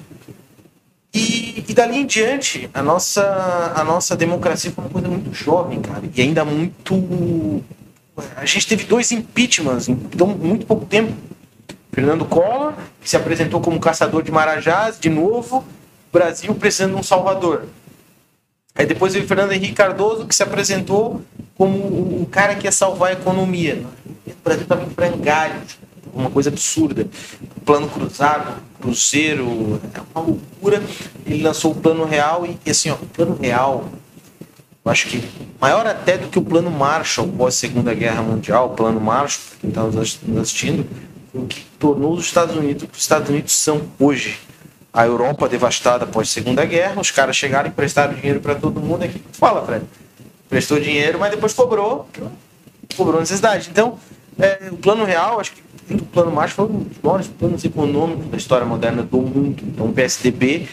E, e dali em diante, a nossa, a nossa democracia foi uma coisa muito jovem, cara, e ainda muito. A gente teve dois impeachments em tão, muito pouco tempo. Fernando Collor, que se apresentou como caçador de marajás, de novo, Brasil precisando de um salvador. Aí depois veio Fernando Henrique Cardoso, que se apresentou como o, cara que ia salvar a economia. O Brasil estava em frangalhos, uma coisa absurda. Plano cruzado, cruzeiro, é uma loucura. Ele lançou o plano real e, assim, ó, o plano real, acho que maior até do que o plano Marshall pós Segunda Guerra Mundial, o plano Marshall, para quem está nos assistindo, o que tornou os Estados Unidos que os Estados Unidos são hoje. A Europa devastada após Segunda Guerra, os caras chegaram e emprestaram dinheiro para todo mundo. Aqui fala, Fred. Prestou dinheiro, mas depois cobrou, cobrou necessidade. Então, é, o plano real, acho que o plano Marshall, foi um dos maiores planos econômicos da história moderna do mundo. Então, o PSDB,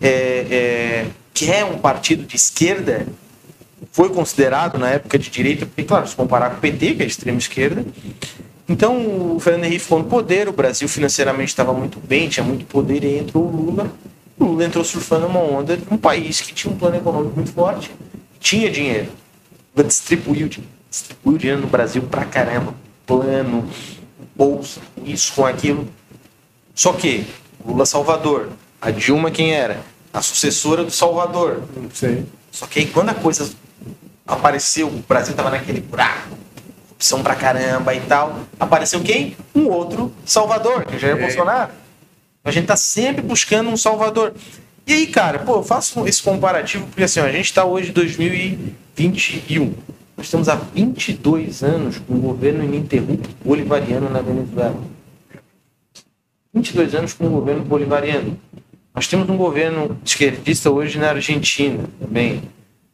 é, é, que é um partido de esquerda, foi considerado na época de direita, porque, claro, se comparar com o PT, que é a extrema esquerda. Então, o Fernando Henrique ficou no poder, o Brasil financeiramente estava muito bem, tinha muito poder, e entrou o Lula. O Lula entrou surfando uma onda de um país que tinha um plano econômico muito forte, tinha dinheiro. Lula distribuiu, distribuiu dinheiro no Brasil pra caramba. Plano, bolsa, isso com aquilo. Só que, Lula Salvador, a Dilma quem era? A sucessora do Salvador. Sim. Só que aí quando a coisa apareceu, o Brasil tava naquele buraco, opção pra caramba e tal, apareceu quem? Um outro Salvador, que já é Bolsonaro. A gente tá sempre buscando um Salvador. E aí, cara, pô, eu faço esse comparativo porque assim, ó, a gente tá hoje em 2021. Nós estamos há 22 anos com um governo ininterrupto bolivariano na Venezuela. 22 anos com um governo bolivariano. Nós temos um governo esquerdista hoje na Argentina também.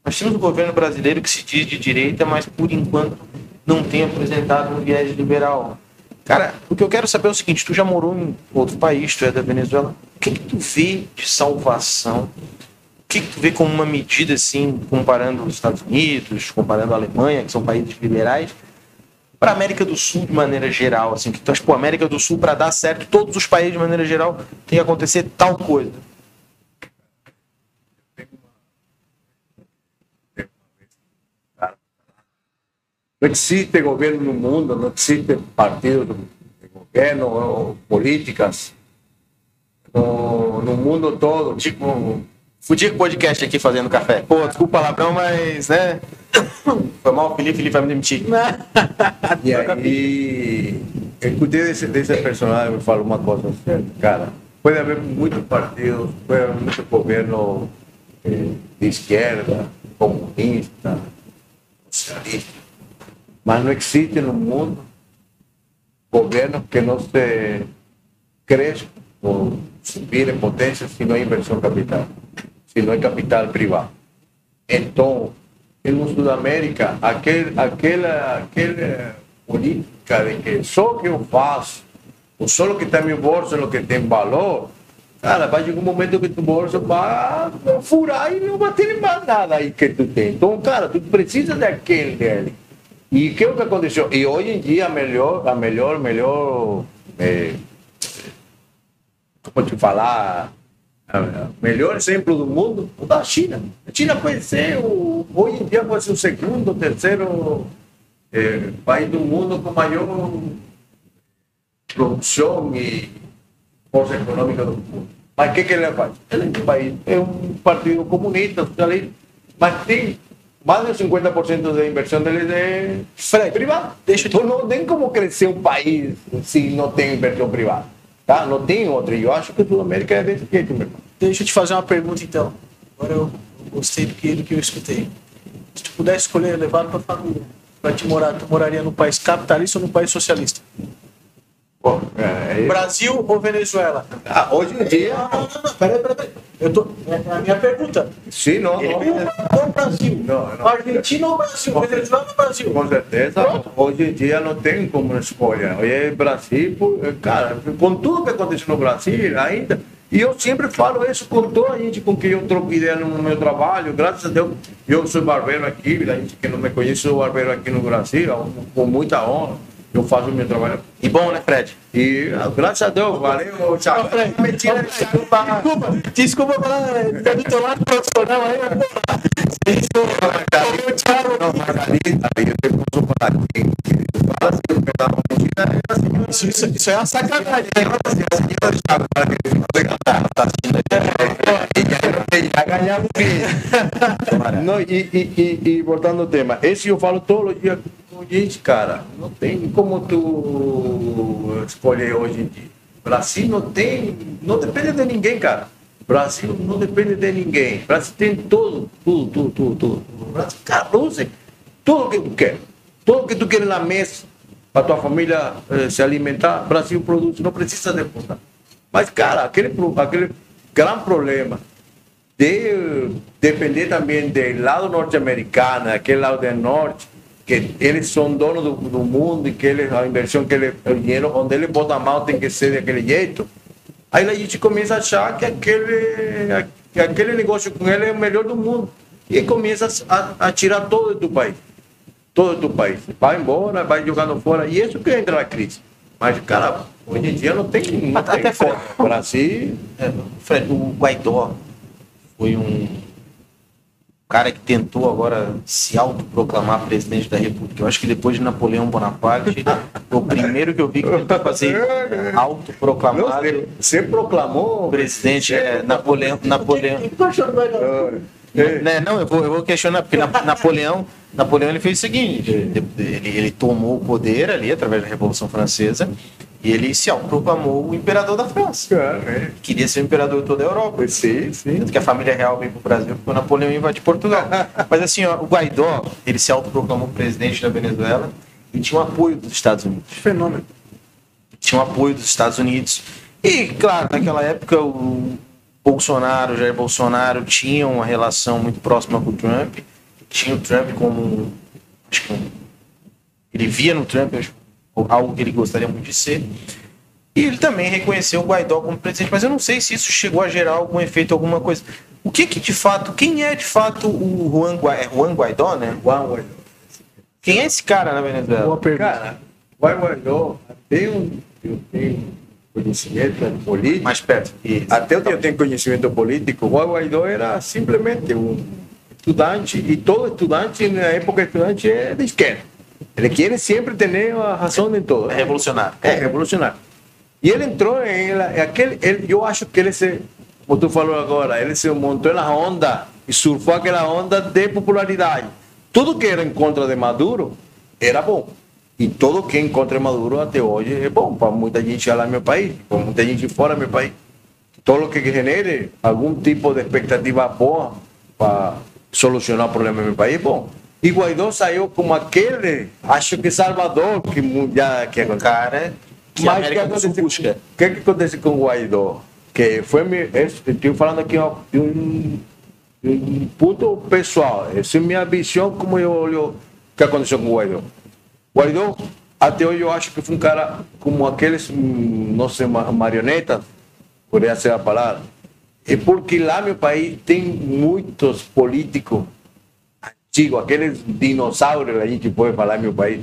Nós temos um governo brasileiro que se diz de direita, mas por enquanto não tem apresentado um viés liberal. Cara, o que eu quero saber é o seguinte: tu já morou em outro país, tu é da Venezuela. O que, que tu vê de salvação? O que, que tu vê como uma medida, assim, comparando os Estados Unidos, comparando a Alemanha, que são países liberais, para a América do Sul de maneira geral, assim, que tu acha, pô, América do Sul, para dar certo, todos os países de maneira geral, tem que acontecer tal coisa. Não existe governo no mundo, não existe partido de governo ou políticas no, no mundo todo, tipo Fudi com podcast aqui fazendo café. Pô, desculpa o palavrão, mas, né? (coughs) Foi mal, Felipe, Felipe vai me demitir. (laughs) E aí, escutei desse, desse personagem, me falo uma coisa certa, cara. Pode haver muitos partidos, pode haver muito governo eh, de esquerda, comunista, socialista, mas não existe no mundo governo que não se cresça ou subir em potência se não é inversão capital se não é capital privado. Então, no Sudamérica, aquele, aquela, aquela política de que só que eu faço, o só o que está no meu bolso é o que tem valor, cara, vai chegar um momento que tu bolso vai furar e não vai ter mais nada aí que tu tem. Então, cara, tu precisa daquele dele. E o que, é que aconteceu? E hoje em dia, a melhor, a melhor, melhor, é, como te falar, o melhor exemplo do mundo, o da China. A China pode ser, o, hoje em dia, pode ser o segundo, o terceiro é, país do mundo com maior produção e força econômica do mundo. Mas o que, que ele faz? Ele é um país, é um partido comunista, socialista, mas tem mais de 50% da inversão dele é Fred, privada. Deixa então não tem como crescer um país se não tem inversão privada. Tá? Não tem outra. Eu acho que a Sul-América é desse jeito, meu irmão. Deixa eu te fazer uma pergunta então. Agora eu gostei do que, do que eu escutei. Se tu pudesse escolher levar tua família para te morar, tu moraria no país capitalista ou no país socialista? Bom, é, Brasil ou Venezuela? Ah, hoje em dia. Não, não, não, peraí, peraí. peraí. Eu tô, é a minha pergunta. Sim, não, Ele não. ou Brasil? Não, não. Argentina ou Brasil? Venezuela ou Brasil? Com certeza, hoje em dia não tem como escolha. Hoje é Brasil, pô, cara, com tudo que aconteceu no Brasil ainda. E eu sempre falo isso com toda a gente com quem eu troco ideia no meu trabalho. Graças a Deus, eu sou barbeiro aqui, a gente que não me conhece, sou barbeiro aqui no Brasil, com muita honra. Eu faço o meu trabalho. E bom, né, Fred? E ah, graças a Deus, valeu, tchau. Mentira, desculpa, desculpa, falar tá do teu lado profissional aí, Não, Margarida, aí eu tenho que falar aqui. Fala assim, eu tava é assim. Isso, isso, isso é uma sacanagem. Não, e, e, e, e voltando ao tema, esse eu falo todo dia gente, cara. Não tem como tu escolher hoje em dia. Brasil não tem, não depende de ninguém, cara. Brasil não depende de ninguém. Brasil tem tudo, tudo, tudo, tudo, tudo. Brasil, cara, sei, tudo que tu quer. Tudo que tu quer na mesa para tua família eh, se alimentar, Brasil produz, não precisa depositar. Mas, cara, aquele, aquele grande problema de depender também do lado norte-americano, aquele lado do norte, que eles são donos do, do mundo e que eles, a inversão que eles, o dinheiro onde eles botam a mão tem que ser daquele jeito. Aí a gente começa a achar que aquele, que aquele negócio com ele é o melhor do mundo. E começa a, a tirar todo do país. Todo do país. Vai embora, vai jogando fora. E isso que entra na crise. Mas, cara, hoje em dia não tem, não Até tem. Brasil. É, Fred, o Guaidó foi um cara que tentou agora se autoproclamar presidente da República. Eu acho que depois de Napoleão Bonaparte, o primeiro que eu vi que tentou fazer autoproclamado você, você proclamou. presidente é, Napoleão. Napoleão. É, Né, não, eu vou, eu vou questionar, porque Na- Napoleão, Napoleão ele fez o seguinte, ele, ele tomou o poder ali através da Revolução Francesa e ele se autoproclamou o imperador da França. Cara, é. Queria ser o imperador de toda a Europa. Sim, sim. Tanto que a família real veio para o Brasil porque o Napoleão invadiu Portugal. (laughs) Mas assim, ó, o Guaidó, ele se autoproclamou presidente da Venezuela e tinha o apoio dos Estados Unidos. Fenômeno. Tinha o apoio dos Estados Unidos. E, claro, naquela época o Bolsonaro, Jair Bolsonaro, tinham uma relação muito próxima com o Trump. Tinha o Trump como. Acho que ele via no Trump acho, algo que ele gostaria muito de ser. E ele também reconheceu o Guaidó como presidente, mas eu não sei se isso chegou a gerar algum efeito, alguma coisa. O que que de fato, quem é de fato o Juan, Gua, é Juan Guaidó, né? Juan Guaidó. Quem é esse cara na Venezuela? Boa pergunta. Cara, Juan Guaidó, até onde eu tenho conhecimento político, Mais perto. Isso. até onde eu tenho conhecimento político, Juan Guaidó era simplesmente um estudante, e todo estudante, na época estudante, é de esquerda. Ele quer sempre ter a razão em todo. É revolucionário. É, revolucionário. E ele entrou em aquele, ele, eu acho que ele se, como tu falou agora, ele se montou na onda e surfou aquela onda de popularidade. Tudo que era em contra de Maduro era bom. E tudo que é em contra Maduro até hoje é bom para muita gente lá no meu país, para muita gente fora do meu país. Todo o que genere algum tipo de expectativa boa para solucionar o problema do meu país é bom. E Guaidó saiu como aquele, acho que Salvador, que já que aconteceu. Cara que a Mas que acontece, o que, que acontece com Guaidó? Que foi me, estou falando aqui ó, de um, de um ponto pessoal. Essa é minha visão como eu olho o que aconteceu com Guaidó. Guaidó, até hoje eu acho que foi um cara como aqueles, hum, não sei, ma- marionetas, poderia ser a palavra. É porque lá no meu país tem muitos políticos antigos, aqueles dinossauros, a gente pode falar no meu país,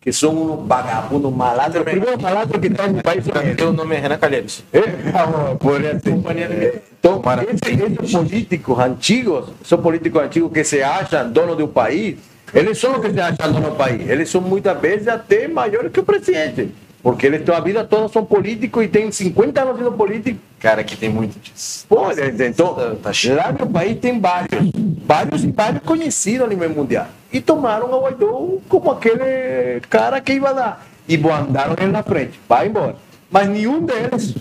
que são uns vagabundos malandros. O primeiro malandro que está no país é esse. Meu nome é Renan Calheiros. É, (laughs) poderia ser. Então, esses, esses políticos antigos, são políticos antigos que se acham dono do país, eles são os que se acham dono do país. Eles são muitas vezes até maiores que o presidente. Porque eles têm a vida toda são políticos e têm 50 anos sendo políticos. Cara, aqui tem muito disso. Pô, então, Tá- tá lá no país tem vários, vários e vários conhecidos a nível mundial. E tomaram o Guaidó como aquele cara que ia dar. E andaram ele na frente, vai embora. Mas nenhum deles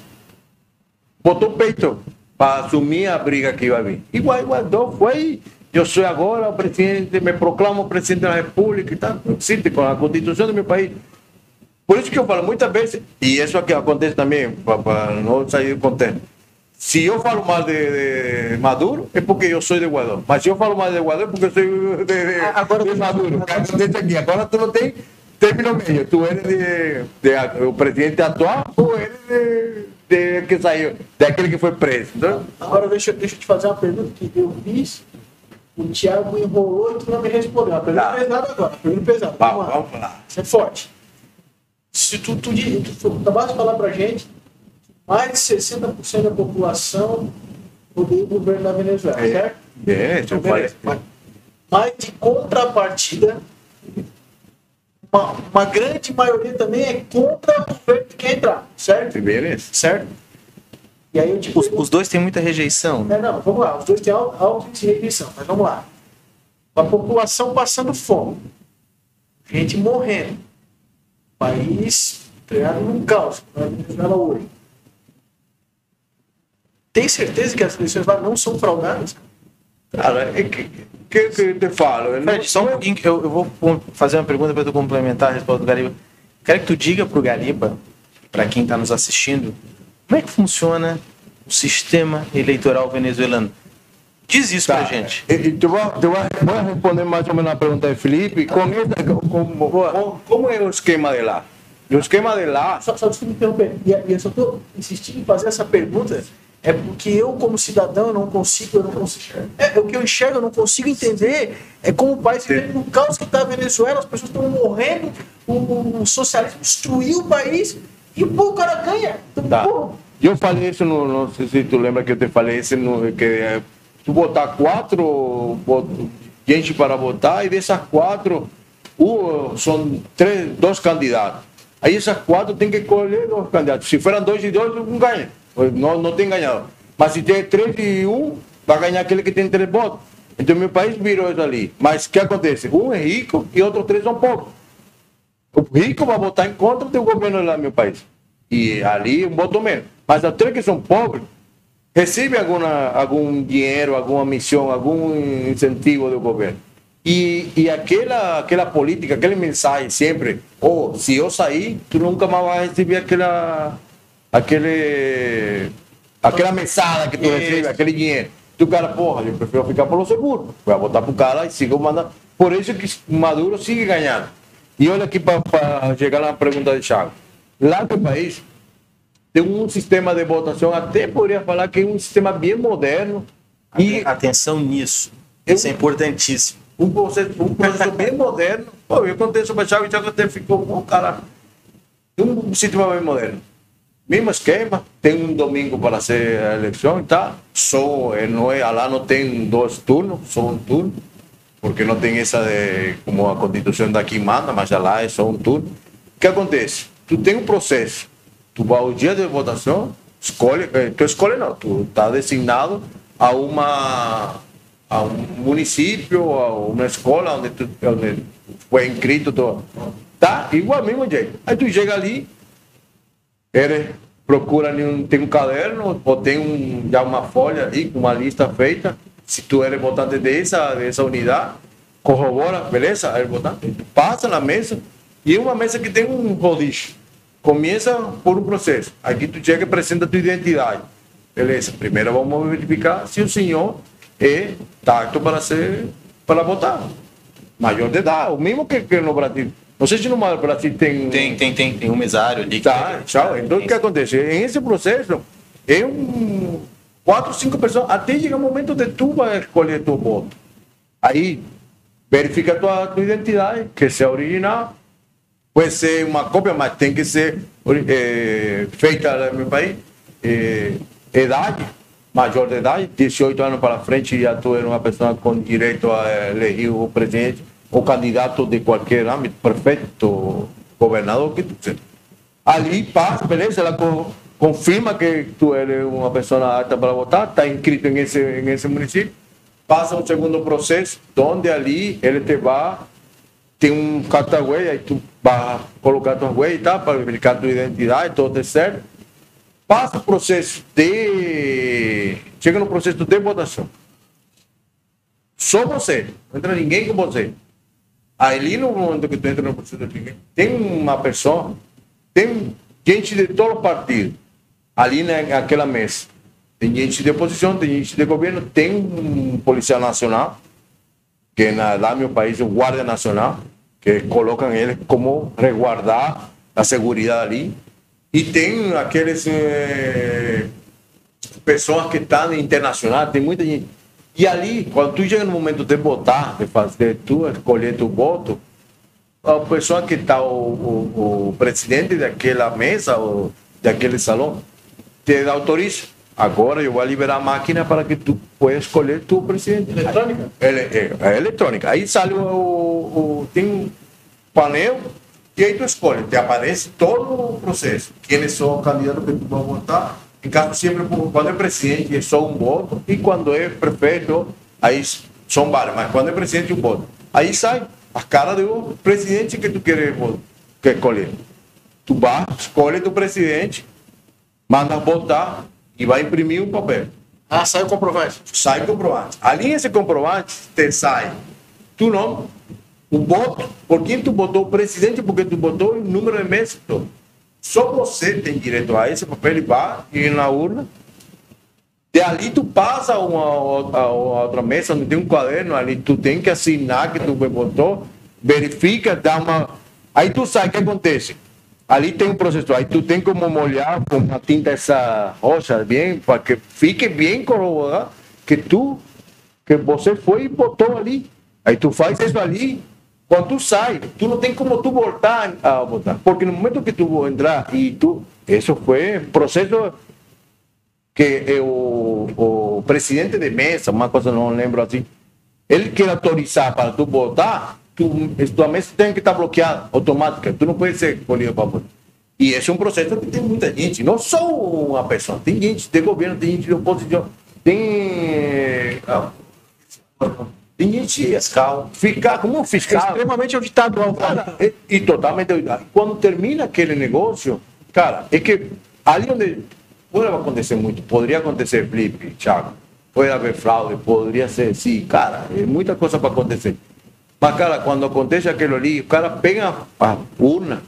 botou peito para assumir a briga que ia vir. E Guaidó foi, eu sou agora o presidente, me proclamo presidente da República e tal. Existe com a Constituição do meu país. Por isso que eu falo muitas vezes, e isso aqui acontece também, para não sair do contexto. Se eu falo mal de, de Maduro, é porque eu sou de Guaidó. Mas se eu falo mal de Guaidó, é porque eu sou de, de, Agora- de Maduro. Acontece aqui? Agora tu não tem término meio. Tu eres de, de- o presidente atual ou eres de, de que saiu, daquele que foi preso. Então, Agora deixa, deixa eu te fazer uma pergunta que eu fiz, o Thiago enrolou e tu não me respondeu. Uma pergunta Tá. pesada agora, uma pergunta pesada. vamos, Vamos lá. vamos lá. Isso é forte. Se tu, tu, tu, tu acabaste de falar pra gente, mais de 60% da população odeia o governo da Venezuela, certo? É, eu falei. Beleza. Mas, mas de contrapartida, uma, uma grande maioria também é contra o governo que quer entrar, certo? Beleza. Certo? E aí Os, pergunto- os dois têm muita rejeição. é, não, vamos lá, os dois têm de rejeição, mas vamos lá. A população passando fome, gente morrendo, país criado num caos, como é a Venezuela hoje. Tem certeza que as eleições lá não são fraudadas? Cara, é que, que, que eu te falo? Eu Fred, só um pouquinho, que eu, eu vou fazer uma pergunta para tu complementar a resposta do Gariba. Quero que tu diga pro Gariba, para quem está nos assistindo, como é que funciona o sistema eleitoral venezuelano. Diz isso Tá. pra gente. Tu vai, responder mais ou menos a pergunta de Felipe. Com essa, com, com- com- como é o esquema de lá? O esquema de lá, Só, só desculpa me interromper. E, e eu só estou insistindo em fazer essa pergunta é porque eu, como cidadão, não consigo, eu não consigo. É, é o que eu enxergo, eu não consigo entender. É como o país vive no caos que está a Venezuela, as pessoas estão morrendo, o, o socialismo destruiu o país e o cara ganha. Tá. Eu falei isso, no, não sei se tu lembra que eu te falei isso, no, que é, tu botar quatro gente para votar e dessas quatro, um, são três, dois candidatos. Aí essas quatro tem que escolher dois candidatos. Se forem dois e dois, um ganha. Não, não tem ganhado. Mas se tem três e um, vai ganhar aquele que tem três votos. Então meu país virou isso ali. Mas o que acontece? Um é rico e outros três são pobres. O rico vai votar em contra do governo lá no meu país. E ali um voto menos. Mas aqueles que são pobres recebem alguma, algum dinheiro, alguma missão, algum incentivo do governo. E, e aquela, aquela política, aquele mensagem sempre, oh, se eu sair, tu nunca mais vai receber aquela, aquele, aquela mesada que tu recebe, aquele dinheiro. Tu cara, porra, eu prefiro ficar pelo seguro. Vai votar pro cara e siga mandando. Por isso que Maduro sigue ganhando. E olha aqui para chegar na pergunta de Thiago. Lá no país, tem um sistema de votação, até poderia falar que é um sistema bem moderno, E atenção nisso. Eu- Isso é importantíssimo. um processo, um processo bem (laughs) moderno. Pô, eu contei sobre a chave, já até ficou, pô, cara, um sistema bem moderno. Mesmo esquema, tem um domingo para ser a eleição e tá? Só, eh, não é, lá não tem dois turnos, só um turno, porque não tem essa de, como a constituição daqui manda, mas lá é só um turno. O que acontece? Tu tem um processo, tu vai ao dia de votação, escolhe, eh, tu escolhe não, tu está designado a uma a um município, a uma escola onde tu onde foi inscrito, tu, tá igual mesmo jeito. Aí tu chega ali, ele procura ali um, tem um caderno ou tem um, já uma folha aí com uma lista feita. Se tu eres votante dessa, dessa unidade, corrobora, beleza? É votante. Tu passa na mesa e é uma mesa que tem um rodízio. Começa por um processo. Aqui tu chega e apresenta a tua identidade. Beleza. Primeiro vamos verificar se o senhor é apto para ser para votar. Maior de idade, o mesmo que, que no Brasil. Não sei se no Brasil tem Tem, tem, tem, tem um mesário ali. Tá, tchau. Então o que acontece? Em esse processo, é um quatro, cinco pessoas, até chegar o momento de tu vai escolher teu voto. Aí, verifica tua, tua identidade, que seja original. Pode ser uma cópia, mas tem que ser eh, feita no meu país. Eh, idade, maior de idade, 18 anos para frente, já tu és uma pessoa com direito a eleger o presidente, ou candidato de qualquer âmbito, prefeito, governador, que tu seja. Ali passa, beleza, ela confirma que tu eres uma pessoa apta para votar, está inscrito em esse, em esse município, passa um segundo processo, onde ali ele te vai, tem um cartão aí tu vai colocar tua huella e tal, para verificar tua identidade, tudo é certo. Passa o processo de. Chega no processo de votação. Só você, não entra ninguém com você. Ali no momento que tu entra no processo de ninguém, tem uma pessoa, tem gente de todo partido ali naquela mesa. Tem gente de oposição, tem gente de governo, tem um policial nacional, que na, lá no meu país o Guarda Nacional, que colocam ele como resguardar a segurança ali. E tem aqueles eh, pessoas que estão internacional, tem muita gente. E ali, quando tu chega no momento de votar, de fazer tu escolher tu voto, a pessoa que está o, o, o presidente daquela mesa ou daquele salão te autoriza. Agora eu vou liberar a máquina para que tu possa escolher tu presidente. Eletrônica? Ele, é, é eletrônica. Aí sai o, o- tem um painel e aí tu escolhe. Te aparece todo o processo. Quem são os candidatos que tu vai votar. Em caso sempre, quando é presidente, é só um voto. E quando é prefeito, aí são vários. Mas quando é presidente, um voto. Aí sai a cara do presidente que tu quer, quer escolher. Tu vai, escolhe tu presidente, manda votar e vai imprimir um papel Ah, sai o comprovante. sai o comprovante. Ali esse comprovante te sai tu nome, o voto, por quem tu votou, o presidente, porque tu votou e o número de meses todo. Só você tem direito a esse papel e vai ir na urna. De ali tu passa a uma, a outra mesa onde tem um caderno, ali tu tem que assinar que tu votou, verifica, dá uma. Aí tu sabe o que acontece. Ali tem um processo, aí tu tem como molhar com uma tinta essa roxa, bem, para que fique bem corroborado que tu, que você foi e botou ali. Aí tu faz isso ali, quando tu sai, tu não tem como tu voltar a votar. Porque no momento que tu entrar e tu, isso foi processo que é o, o presidente de mesa, uma coisa não lembro assim, ele quer autorizar para tu votar, tu, tua mesa tem que estar bloqueada, automática, tu não pode ser escolhido para votar. E esse é um processo que tem muita gente, não só uma pessoa, tem gente de governo, tem gente de oposição, tem. ah, Tem gente fiscal, ficar como um É fiscal. extremamente auditado. Cara, e, e totalmente. Quando termina aquele negócio, cara, é que ali onde pode acontecer muito, poderia acontecer flip, Thiago, pode haver fraude, poderia ser, sim, cara, é muita coisa para acontecer. Mas, cara, quando acontece aquilo ali, o cara pega a urna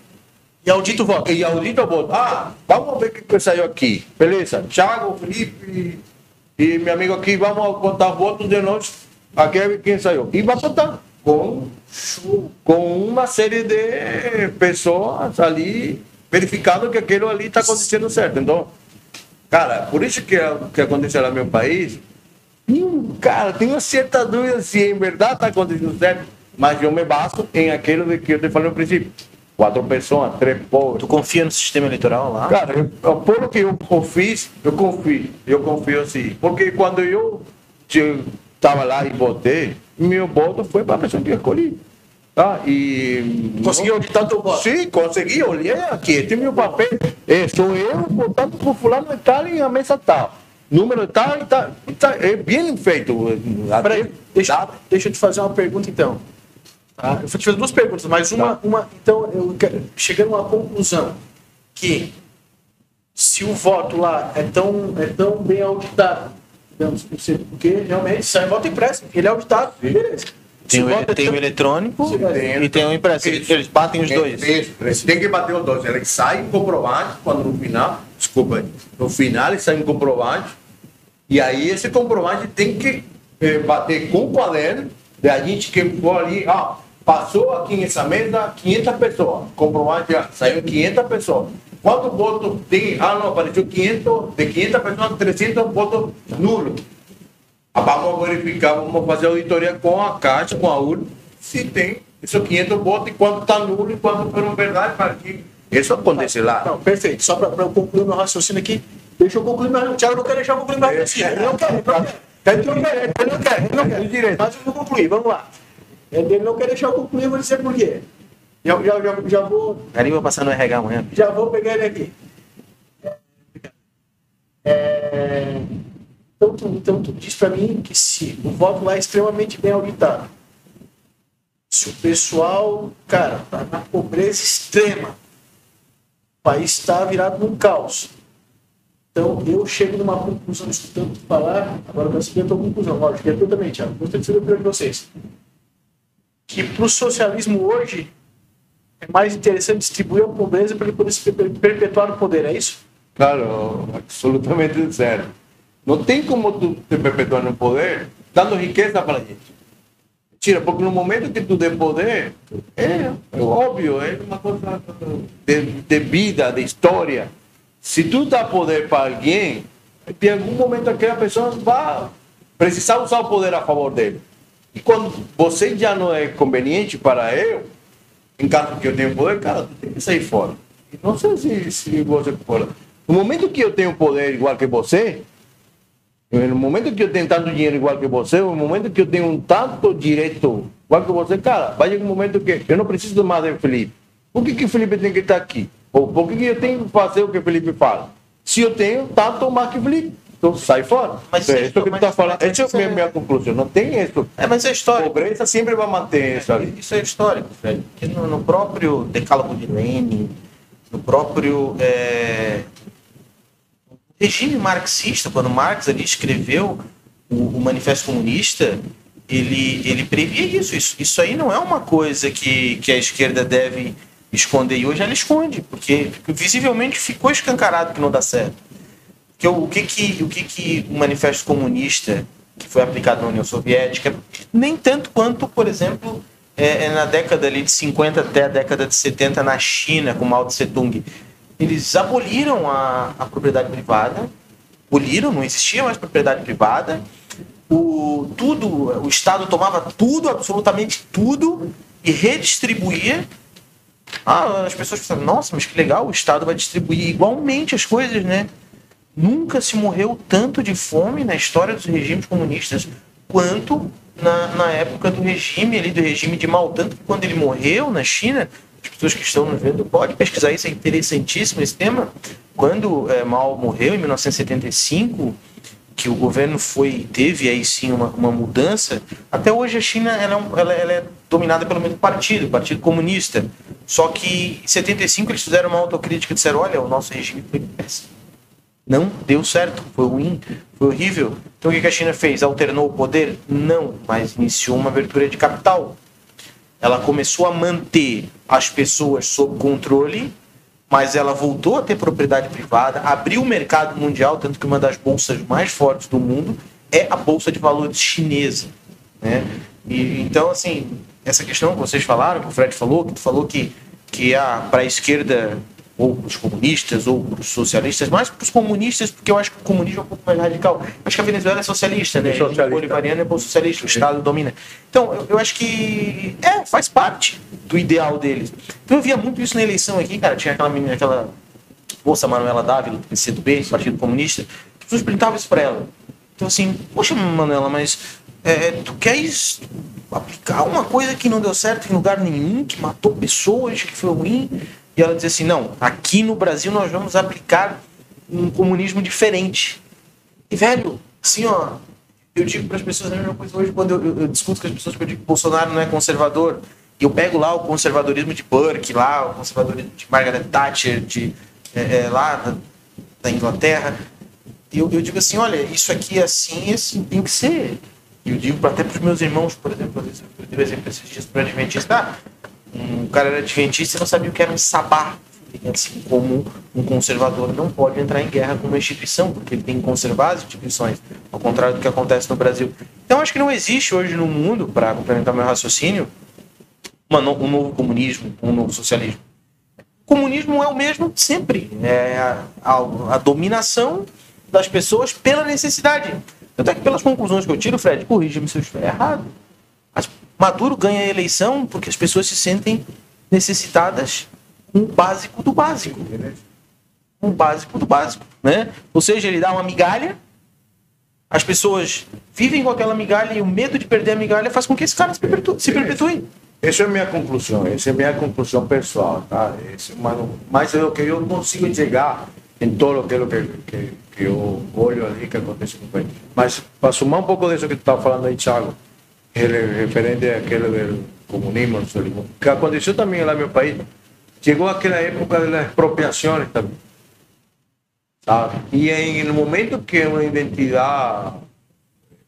E audita o voto. e audita o voto. Ah, vamos ver o que, que saiu aqui. Beleza, Thiago, Felipe e meu amigo aqui, vamos contar votos de nós. Aqui é quem saiu. E vai votar com, com uma série de pessoas ali verificando que aquilo ali está acontecendo certo. Então, cara, por isso que, que aconteceu lá no meu país, Hum, cara, tenho certa dúvida se em verdade está acontecendo certo, mas eu me baso em aquilo de que eu te falei no princípio. Quatro pessoas, três povos. Tu confia no sistema eleitoral lá? Cara, eu, pelo que eu, eu fiz, eu confio. Eu confio sim. Porque quando eu estava lá e votei, meu voto foi para a pessoa que eu escolhi. Tá? E. Conseguiu auditar teu voto? Sim, consegui. Olhei aqui, este é meu papel. É, sou eu votando por fulano e tal em a mesa tal. Número tal e tal. e. É bem feito. Peraí, deixa, deixa eu te fazer uma pergunta então. Tá? Eu vou te fazer duas perguntas, mas uma, uma então eu quero, chegando a uma conclusão que se o voto lá é tão, é tão bem auditado, digamos, por ser- porque realmente sai voto impresso, ele é auditado, beleza. Tem, o, voto é tem o tão- eletrônico Sim, e tem o impresso. Eles, eles batem os dois. Isso, eles têm que bater os dois. Eles saem comprovante quando no final, desculpa, no final eles saem comprovante e aí esse comprovante tem que eh, bater com o quaderno da gente que for ali, ah, passou aqui nessa mesa 500 pessoas, comprovante, já saiu 500 pessoas. Quanto votos tem? Ah, não, apareceu 500, de 500 pessoas, 300 votos nulos. Ah, Vamos verificar, vamos fazer auditoria com a Caixa, com a URN, se tem esses 500 votos e quanto está nulo e quanto foram verdade para que isso acontece lá. Não, perfeito. Só para eu concluir meu raciocínio aqui, deixa eu concluir meu. Thiago não quer deixar eu concluir meu raciocínio. Ele não quer, ele não quer. Ele não quer. Mas eu vou concluir, vamos lá. Ele não quer deixar eu concluir, eu vou dizer por quê. Já, já, já, já vou Ali vai passar no RH amanhã. já vou pegar ele aqui. É, então, tu, então tu diz para mim que se o voto lá é extremamente bem auditado, se o pessoal, cara, tá na pobreza extrema, o país está virado num caos. Então eu chego numa conclusão escutando falar, agora eu tua conclusão, lógico, e a tua também, Thiago. Gostaria de saber a opinião de vocês. Que para o socialismo hoje, é mais interessante distribuir a pobreza para ele poder se per- perpetuar no poder, é isso? Claro, absolutamente certo. Não tem como tu te perpetuar no poder dando riqueza para a gente. Tira, porque no momento que tu tem poder, é, é óbvio, é uma coisa de, de vida, de história. Se tu dá poder para alguém, em algum momento aquela pessoa vai precisar usar o poder a favor dele. E quando você já não é conveniente para eu, em caso que eu tenha poder, cara, tu tem que sair fora. Não sei se, se você fora. No momento que eu tenho poder igual que você, no momento que eu tenho tanto dinheiro igual que você, no momento que eu tenho um tanto direito igual que você, cara, vai chegar um momento que eu não preciso mais de Felipe. Por que, que Felipe tem que estar aqui? Ou por que, que eu tenho que fazer o que Felipe fala? Se eu tenho tanto mais que Felipe, sai fora. Mas é isso- que tu está falando. Essa é a minha, minha conclusão. Não tem isso. É, mas é histórico. Pobreza sempre vai manter isso ali. Isso é histórico, Fred. Porque no, no próprio Decálogo de Lenin, no próprio é, regime marxista, quando Marx ali escreveu o, o Manifesto Comunista, ele, ele previa isso. isso. Isso aí não é uma coisa que, que a esquerda deve esconder. E hoje ela esconde, porque visivelmente ficou escancarado que não dá certo. Porque o, que que o que que o manifesto comunista que foi aplicado na União Soviética nem tanto quanto, por exemplo, é, é na década ali de 50 até a década de 70 na China com Mao Tse Tung, eles aboliram a, a propriedade privada, aboliram, não existia mais propriedade privada. O tudo, o Estado tomava tudo, absolutamente tudo e redistribuía ah, as pessoas pensam, nossa, mas que legal, o Estado vai distribuir igualmente as coisas, né? Nunca se morreu tanto de fome na história dos regimes comunistas quanto na, na época do regime ali, do regime de Mao. Tanto que quando ele morreu na China, as pessoas que estão nos vendo podem pesquisar isso, é interessantíssimo esse tema. Quando eh, Mao morreu, em 1975, que o governo foi teve aí sim uma, uma mudança. Até hoje a China ela é, ela- ela é dominada pelo mesmo partido, o Partido Comunista. Só que em 75 eles fizeram uma autocrítica e disseram: olha, o nosso regime foi péssimo. Não deu certo, foi ruim, foi horrível. Então o que a China fez? Alternou o poder? Não, mas iniciou uma abertura de capital. Ela começou a manter as pessoas sob controle, mas ela voltou a ter propriedade privada, abriu o mercado mundial, tanto que uma das bolsas mais fortes do mundo é a bolsa de valores chinesa, né? E então assim, essa questão que vocês falaram, que o Fred falou, que tu falou que que para a esquerda ou para os comunistas, ou para os socialistas, mais para os comunistas, porque eu acho que o comunismo é um pouco mais radical. Acho que a Venezuela é socialista, né? Socialista. É bolivariana é socialista, o Estado domina. Então, eu, eu, acho que é, faz parte do ideal deles. Então, eu via muito isso na eleição aqui, cara. Tinha aquela menina, aquela moça Manuela Dávila, do PCdoB, Partido Comunista, as pessoas perguntavam isso para ela. Então, assim, poxa, Manuela, mas é, tu queres aplicar uma coisa que não deu certo em lugar nenhum, que matou pessoas, que foi ruim? E ela dizia assim: não, aqui no Brasil nós vamos aplicar um comunismo diferente. E, velho, assim, ó, eu digo para as pessoas a mesma coisa hoje quando eu, eu, eu discuto com as pessoas eu digo que Bolsonaro não é conservador. E eu pego lá o conservadorismo de Burke, lá o conservadorismo de Margaret Thatcher, de, é, é, lá da, da Inglaterra. E eu, eu, digo assim: olha, isso aqui é assim, assim tem que ser. E eu digo até para os meus irmãos, por exemplo, eu dei exemplo esses dias para o Adventista. Ah, um cara era adventista e não sabia o que era um sabá. Assim como um conservador não pode entrar em guerra com uma instituição, porque ele tem que conservar as instituições, ao contrário do que acontece no Brasil. Então, acho que não existe hoje no mundo, para complementar meu raciocínio, uma, um novo comunismo, um novo socialismo. O comunismo é o mesmo sempre. É a, a, a dominação das pessoas pela necessidade. Tanto é que, pelas conclusões que eu tiro, Fred, corrija-me se eu estiver errado. Maduro ganha a eleição porque as pessoas se sentem necessitadas com o básico do básico. Um básico do básico. Né? Ou seja, ele dá uma migalha, as pessoas vivem com aquela migalha e o medo de perder a migalha faz com que esse cara se perpetue. Se perpetue. Essa é a minha conclusão, essa é a minha conclusão pessoal, tá? Esse, mas, mas é o que eu consigo chegar em todo aquilo que, que, que eu olho ali que acontece no país. Mas para somar um pouco disso que tu estava falando aí, Thiago, referente àquele do comunismo, socialismo, que aconteceu também lá no meu país, chegou aquela época das expropriações também. Sabe? E em, no momento que uma identidade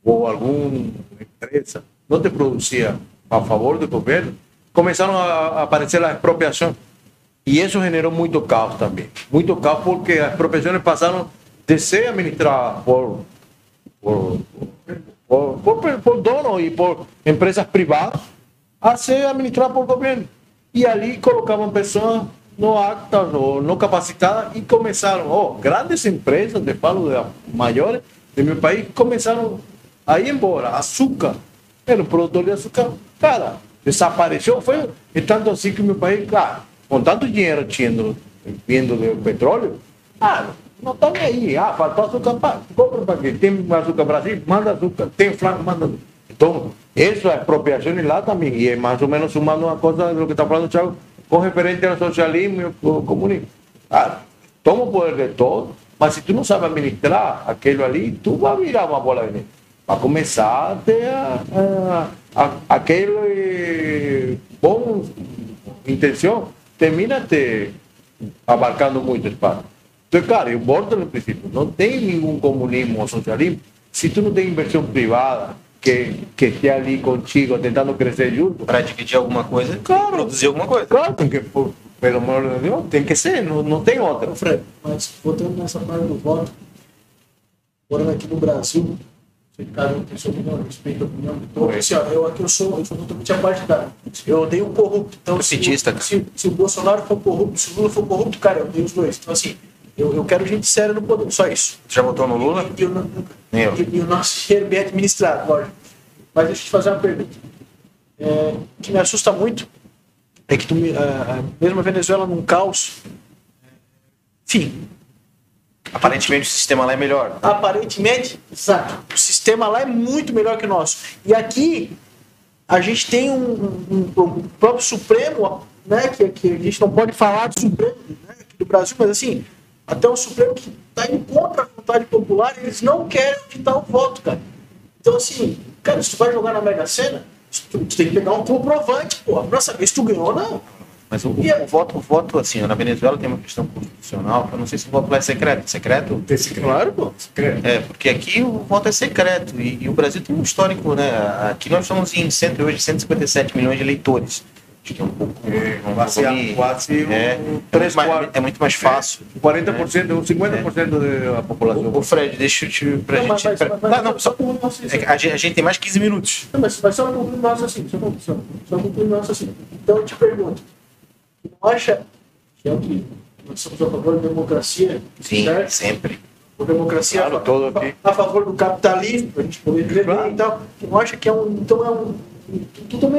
ou alguma empresa não te produzia a favor do governo, começaram a aparecer as expropriações. E isso generou muito caos também. Muito caos porque as expropriações passaram de ser administradas por, por, por, por, por donos e por empresas privadas a ser administradas por governo. E ali colocavam pessoas no acta, no, capacitadas e começaram, oh, grandes empresas, de falo de maiores de meu país, começaram a ir embora. Açúcar, era um produtor de açúcar, cara, desapareceu. Foi tanto assim que meu país, cara, com tanto dinheiro tinha vindo do petróleo, ah, não está nem aí. Ah, faltou açúcar, pá, compra para quê? Tem açúcar Brasil? Manda açúcar. Tem flanco, manda. Então, isso é apropriação lá também. E é mais ou menos sumando uma coisa do que está falando o Thiago, com referente ao socialismo e ao comunismo. Ah, toma o poder de todos, mas se tu não sabe administrar aquilo ali, tu vai virar uma bola de neve. Vai começar a ter a, a, a, aquele bom intenção, termina te abarcando muito espaço. Então, cara, eu volto no princípio, não tem nenhum comunismo ou socialismo se tu não tem inversão privada que, que esteja ali contigo tentando crescer junto. Para dividir alguma coisa, claro, produzir alguma coisa. Claro, tem que, por, pelo amor de Deus, tem que ser, não, não tem outra. Fred, mas voltando nessa parte do voto, morando aqui no Brasil, cada um tem sua opinião, respeito a opinião de todos. Assim, ó, eu aqui eu sou, eu sou totalmente apartidário. Eu odeio o corrupto. Então, se, se, se, o Bolsonaro for corrupto, se o Lula for corrupto, cara, eu odeio os dois. Então, assim, eu, eu quero gente séria no poder, só isso. Já votou no Lula? E, e, e, e o nosso dinheiro bem administrado, lógico. Mas deixa eu te fazer uma pergunta. É, o que me assusta muito é que tu, a, a, mesmo a Venezuela num caos, enfim. Aparentemente o sistema lá é melhor. Aparentemente, exato. O sistema lá é muito melhor que o nosso. E aqui a gente tem um, um, um próprio Supremo, né, que, que a gente não pode falar do Supremo né, do Brasil, mas assim, até o Supremo que está indo contra a vontade popular, eles não querem auditar o voto, cara. Então, assim, cara, se tu vai jogar na Mega Sena, tu, tu tem que pegar um comprovante, pô, pra saber se tu ganhou ou não. Mas o, o, o, voto, o voto, assim, na Venezuela tem uma questão constitucional, eu não sei se o voto lá é secreto. Secreto? Tem secreto. Claro, pô. Secreto. É, porque aqui o voto é secreto. E, e, o Brasil tem um histórico, né? Aqui nós estamos em centro hoje 157 milhões de eleitores. Acho que é um pouco. É, quase, quase é, um 3, é, muito, é muito mais fácil. 40%, né? 50% da população. O, Fred, deixa eu te. Pra não, gente. Mas, pra, mas, não, não, só, é a, gente, a gente tem mais 15 minutos. Não, mas, mas só concluir o nosso assim. Só, só, só concluir o nosso assim. Então eu te pergunto: não acha que é o que nós somos a favor da democracia, Sim, certo? sempre. A democracia Claro, a, todo a- a favor do capitalismo, a gente poder viver Claro. e tal. Tu não acha que é um. Então é um.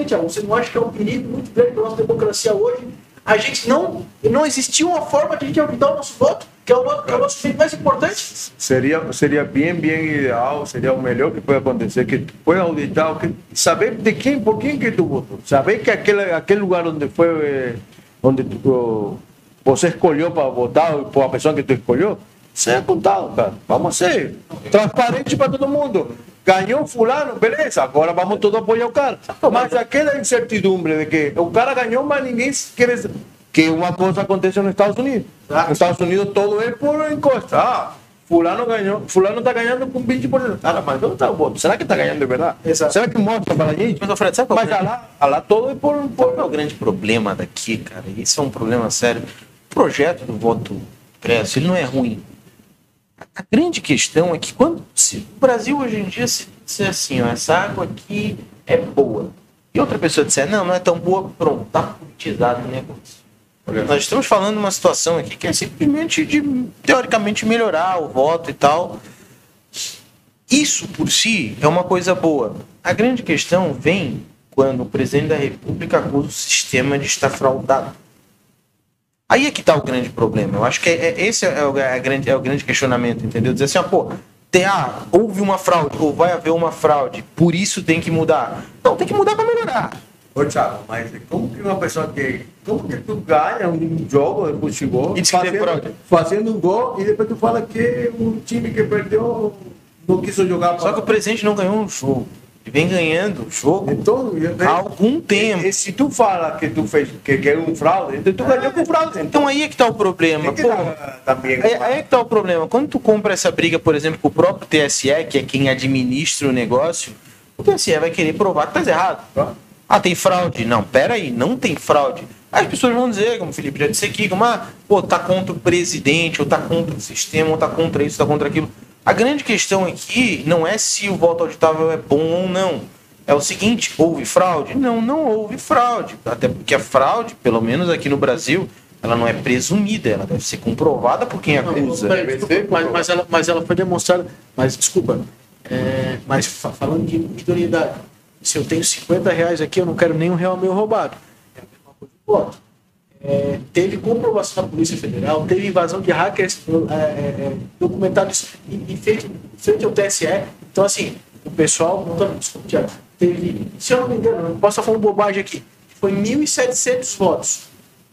Thiago, você não acha que é um perigo muito grande para a nossa democracia hoje? A gente não. Não existia uma forma de a gente auditar o nosso voto, que é o, no- que é o nosso mais importante. Seria, seria bem, bem ideal, seria o melhor que pode acontecer, que pueda auditar, que, saber de quem, por quem que tu votou, saber que aquele, aquele lugar onde foi, eh, onde tu, você escolheu para votar, por a pessoa que tu escolheu, seja contado, cara. Vamos ser transparente para todo mundo. Ganhou fulano, beleza, agora vamos todos apoiar o cara. Mas aquela incertidumbre de que o cara ganhou, mas ninguém quer que uma coisa acontece nos Estados Unidos. Nos Estados Unidos todo é por encosta. Ah, fulano ganhou, fulano está ganhando com 20%. Cara, mas onde está o voto? Será que está ganhando de verdade? Exato. Será que mostra para a gente? Mas, Alfredo, sabe qual é Mas grande- lá, lá todo é por... por... Qual é o grande problema daqui, cara? Isso é um problema sério. O projeto do voto impresso, ele não é ruim. A grande questão é que quando se, o Brasil hoje em dia se disser assim, ó, essa água aqui é boa. E outra pessoa disser, não, não é tão boa, pronto, tá politizado o negócio. Nós estamos falando de uma situação aqui que é simplesmente de, teoricamente, melhorar o voto e tal. Isso por si é uma coisa boa. A grande questão vem quando o presidente da República acusa o sistema de estar fraudado. Aí é que está o grande problema. Eu acho que é, é- esse é o, é grande, é o grande questionamento, entendeu? Dizer assim, ah, pô, tem, ah, houve uma fraude, ou vai haver uma fraude, por isso tem que mudar. Não, tem que mudar para melhorar. Ô, Thiago, mas como que uma pessoa que... Como que tu ganha um jogo de futebol E fraude. fazendo um gol e depois tu fala que o time que perdeu não quis jogar Só que o presidente não ganhou um jogo. Vem ganhando o jogo Então, há algum tempo. E, e se tu fala que tu fez que, que é um fraude, então tu ganhou com fraude. Então aí é que tá o problema. Pô, aí, aí é que tá o problema. Quando tu compra essa briga, por exemplo, com o próprio TSE, que é quem administra o negócio, o TSE vai querer provar que tá errado. Ah, tem fraude? Não, pera aí, não tem fraude. As pessoas vão dizer, como o Felipe já disse aqui, como, ah, pô, tá contra o presidente, ou tá contra o sistema, ou tá contra isso, tá contra aquilo. A grande questão aqui não é se o voto auditável é bom ou não. É o seguinte, houve fraude? Não, não houve fraude. Até porque a fraude, pelo menos aqui no Brasil, ela não é presumida, ela deve ser comprovada por quem acusa. Peraí, desculpa, mas, mas ela, mas ela foi demonstrada. Mas desculpa, é, mas fa- falando de idoneidade, se eu tenho 50 reais aqui, eu não quero nenhum real meu roubado. É a mesma coisa do voto. É, teve comprovação da Polícia Federal, teve invasão de hackers é, é, é, documentados e, e feito frente ao TSE. Então, assim, o pessoal, Thiago, teve, se eu não me engano, não posso estar falando bobagem aqui, foi 1.700 votos.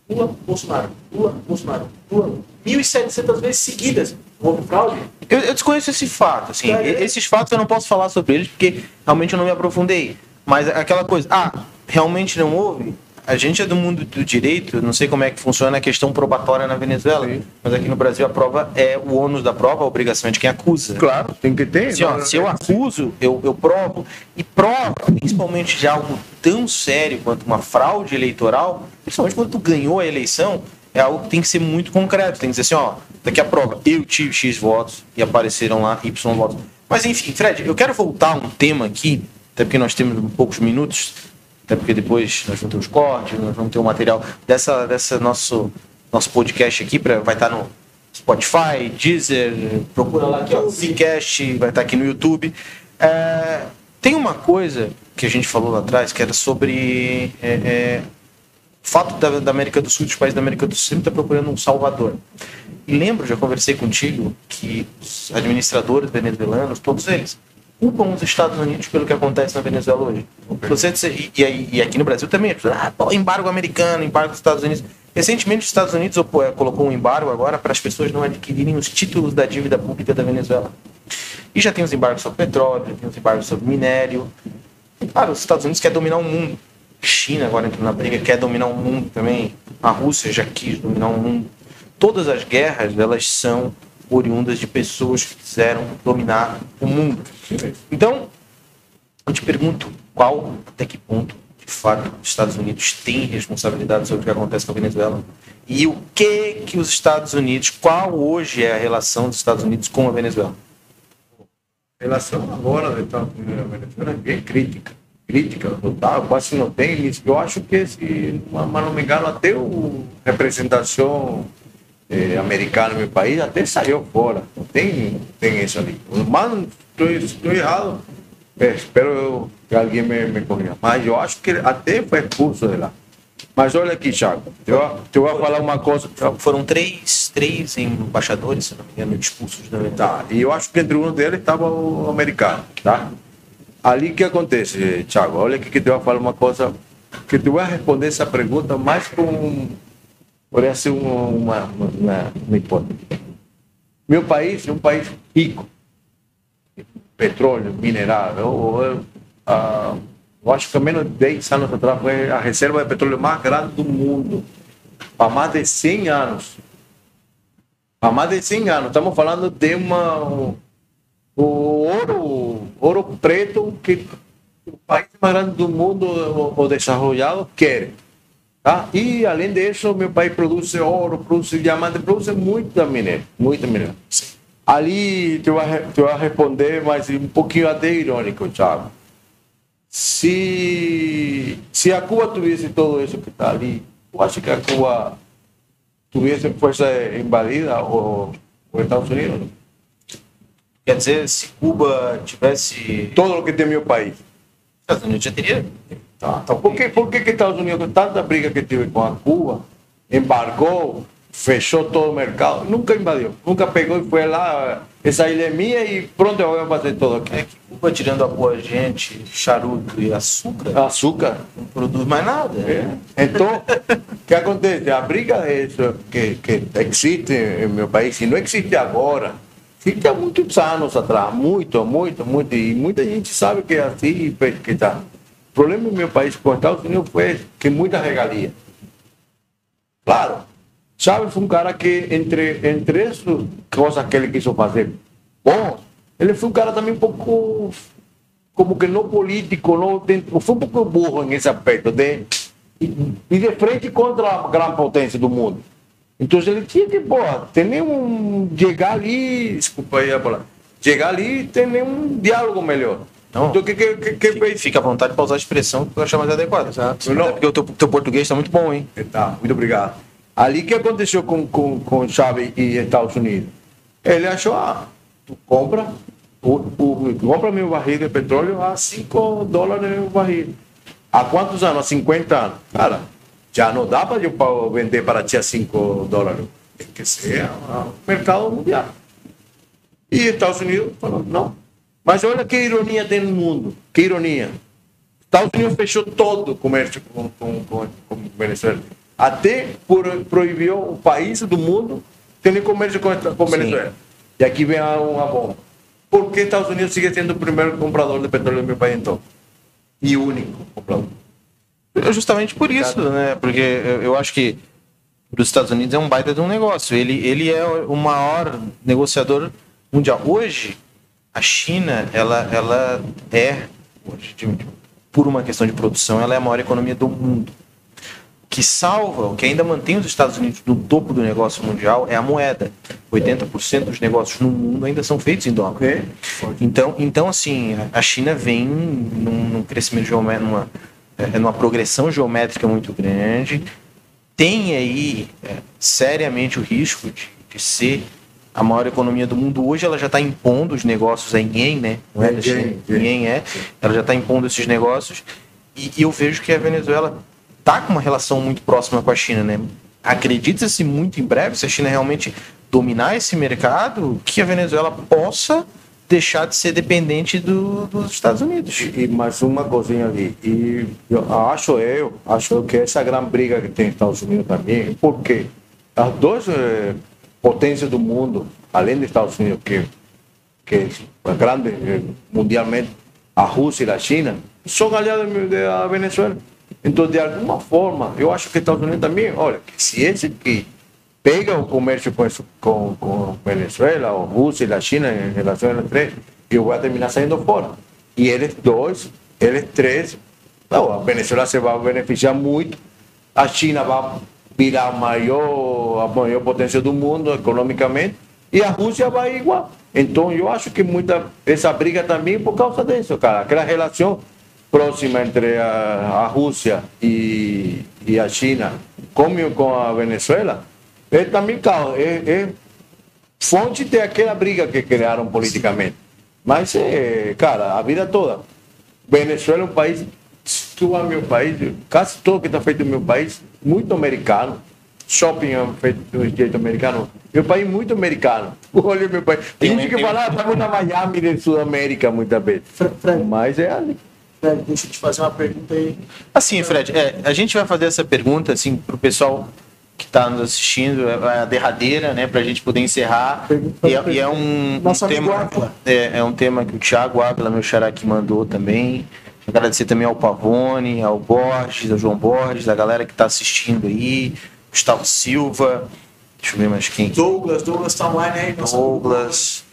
Lula, Bolsonaro, Lula, Bolsonaro, Lula, 1.700 vezes seguidas. Houve fraude? Eu, eu desconheço esse fato, assim, É, esses fatos eu não posso falar sobre eles porque realmente eu não me aprofundei. Mas aquela coisa, ah, realmente não houve? A gente é do mundo do direito, não sei como é que funciona a questão probatória na Venezuela, mas aqui no Brasil a prova é o ônus da prova, a obrigação é de quem acusa. Claro, tem que ter. Assim, ó, se eu acuso, eu, eu provo. E prova, principalmente de algo tão sério quanto uma fraude eleitoral, principalmente quando tu ganhou a eleição, é algo que tem que ser muito concreto. Tem que dizer assim, ó, daqui a prova, eu tive X votos e apareceram lá Y votos. Mas enfim, Fred, eu quero voltar a um tema aqui, até porque nós temos poucos minutos, até porque depois nós vamos ter os cortes, nós vamos ter o material dessa, dessa nosso, nosso podcast aqui, pra, vai estar no Spotify, Deezer, procura lá aqui, ó, Zcast, vai estar aqui no YouTube. É, tem uma coisa que a gente falou lá atrás, que era sobre é, é, o fato da, da América do Sul, dos países da América do Sul, sempre está procurando um salvador. E lembro, já conversei contigo, que os administradores venezuelanos, todos eles, culpam os Estados Unidos pelo que acontece na Venezuela hoje. Você, e, e, e aqui no Brasil também, pessoas, ah, pô, embargo americano, embargo dos Estados Unidos. Recentemente, os Estados Unidos eh, colocou um embargo agora para as pessoas não adquirirem os títulos da dívida pública da Venezuela. E já tem os embargos sobre petróleo, já tem os embargos sobre minério. Claro, os Estados Unidos quer dominar o mundo. China agora entrou na briga, quer dominar o mundo também. A Rússia já quis dominar o mundo. Todas as guerras, elas são oriundas de pessoas que quiseram dominar o mundo. Então, eu te pergunto, qual, até que ponto, de fato, os Estados Unidos têm responsabilidade sobre o que acontece com a Venezuela? E o que que os Estados Unidos, qual hoje é a relação dos Estados Unidos com a Venezuela? relação agora do Estados Unidos e da Venezuela é bem crítica. Crítica total, quase não tem. Eu acho que, se não me engano, até o representação eh, americano no meu país até saiu fora. Tem, tem isso ali. Mas estou, errado. É, espero que alguém me, me corrija. Mas eu acho que até foi expulso de lá. Mas olha aqui, Thiago, eu, eu vou falar uma coisa. Foram três, três embaixadores, se não me engano, expulsos da Tá, e eu acho que entre um deles estava o americano, tá? Ali que acontece, Thiago, olha aqui que eu vou falar uma coisa, que tu vai responder essa pergunta mais com, por ser uma, uma, uma, uma hipótese. Meu país é um país rico, petróleo, mineral, eu, eu, uh, eu acho que há menos de 10 anos atrás foi a reserva de petróleo mais grande do mundo. Há mais de 100 anos. Há mais de 100 anos. Estamos falando de uma. O ouro, ouro preto que o país mais grande do mundo, o, o desarrollado, quer. Tá? E além disso, meu país produz ouro, produz diamante, produz muita minério. Muita minério. Ali tu vai, tu vai responder, mas um pouquinho até irônico, Thiago se, se a Cuba tivesse todo isso que está ali, eu acho que a Cuba tivesse força invadida ou os Estados Unidos? Quer dizer, se Cuba tivesse. Todo o que tem meu país. Estados Unidos já teria. Tá, então, por que, por que, que Estados Unidos, tanta briga que teve com a Cuba, embargou, fechou todo o mercado, nunca invadiu, nunca pegou e foi lá, essa ilha é minha e pronto, eu vou fazer tudo aqui. É que Cuba, tirando a boa gente, charuto e açúcar, açúcar não produz mais nada. É. Então, o que acontece? A briga é isso que, que existe em meu país, e não existe agora, existe há muitos anos atrás, muito, muito, muito, e muita gente sabe que é assim que está. O problema no meu país com os Estados Unidos foi que muita regalia. Claro, Chávez foi um cara que, entre, entre essas coisas que ele quis fazer, bom, ele foi um cara também um pouco, como que não político, não, foi um pouco burro nesse aspecto, de, e, de frente contra a grande potência do mundo. Então ele tinha que, pô, ter um, chegar ali, desculpa aí a palavra, chegar ali e ter um diálogo melhor. Não. Então, que, que, que, que, fica à vontade para usar a expressão que eu acho mais adequada. Exato. Não. porque o teu, teu português está muito bom, hein? Tá, muito obrigado. Ali que aconteceu com, com, com Chávez e Estados Unidos? Ele achou, ah, tu compra, o, o, compra meu barril de petróleo a 5 dólares o barril. Há quantos anos? Há 50 anos. Cara, já não dá para eu vender para ti a 5 dólares. Tem que ser o mercado mundial. E Estados Unidos falou, não. Mas olha que ironia tem no mundo. Que ironia. Estados Unidos fechou todo o comércio com, com, com, com Venezuela até por, proibiu o país do mundo ter comércio com, com Venezuela. E aqui vem uma bomba. Por que Estados Unidos sigue sendo o primeiro comprador de petróleo no meu país, então? E o único comprador? É justamente por isso, né? Porque eu acho que para os Estados Unidos é um baita de um negócio. Ele, ele é o maior negociador mundial. Hoje, a China, ela, ela é, por uma questão de produção, ela é a maior economia do mundo que salva, o que ainda mantém os Estados Unidos no topo do negócio mundial é a moeda. 80% dos negócios no mundo ainda são feitos em dólar. Okay. Então, então, assim, a China vem num, num crescimento geométrico, numa, é, numa progressão geométrica muito grande, tem aí é, seriamente o risco de, de, ser a maior economia do mundo. Hoje ela já está impondo os negócios em yen, né? Não é yen é. Ela já está impondo esses negócios. E, e eu vejo que a Venezuela está com uma relação muito próxima com a China, né? Acredita-se muito em breve, se a China realmente dominar esse mercado, que a Venezuela possa deixar de ser dependente do, dos Estados Unidos. E, e, mais uma coisinha ali, e eu acho eu, acho que essa grande briga que tem Estados Unidos também, porque as duas potências do mundo, além dos Estados Unidos, que, que é grande eh, mundialmente, a Rússia e a China, são aliadas da Venezuela. Então, de alguma forma, eu acho que Estados Unidos também, olha, se esse que pega o comércio com, com, com Venezuela, ou Rússia e a China em relação a três, eu vou terminar saindo fora. E eles dois, eles três, não, a Venezuela se vai beneficiar muito, a China vai virar a maior, a maior potência do mundo economicamente, e a Rússia vai igual. Então, eu acho que muita essa briga também por causa disso, cara. Aquela relação próxima entre a, a Rússia e, e, a China, como com a Venezuela, é também, calma, é, é fonte daquela briga que criaram politicamente. Mas, é, cara, a vida toda. Venezuela é um país, tu ao meu país, quase tudo que está feito no meu país, muito americano. Shopping é feito do jeito americano. Meu país é muito americano. (laughs) Olha meu país. Tem gente que fala, ah, estamos na Miami de Sudamérica muitas vezes. Fre- Fred, Mas é ali. Fred, deixa eu te fazer uma pergunta aí. Assim, Fred, é, a gente vai fazer essa pergunta assim para o pessoal que está nos assistindo, é a derradeira, né, para a gente poder encerrar. Pergunta- E é, e é um, um tema, é, é um tema que o Thiago Ávila, meu xará, que mandou também. Agradecer também ao Pavone, ao Borges, ao João Borges, a galera que está assistindo aí, Gustavo Silva, deixa eu ver mais quem. Douglas, Douglas tá online aí. Douglas,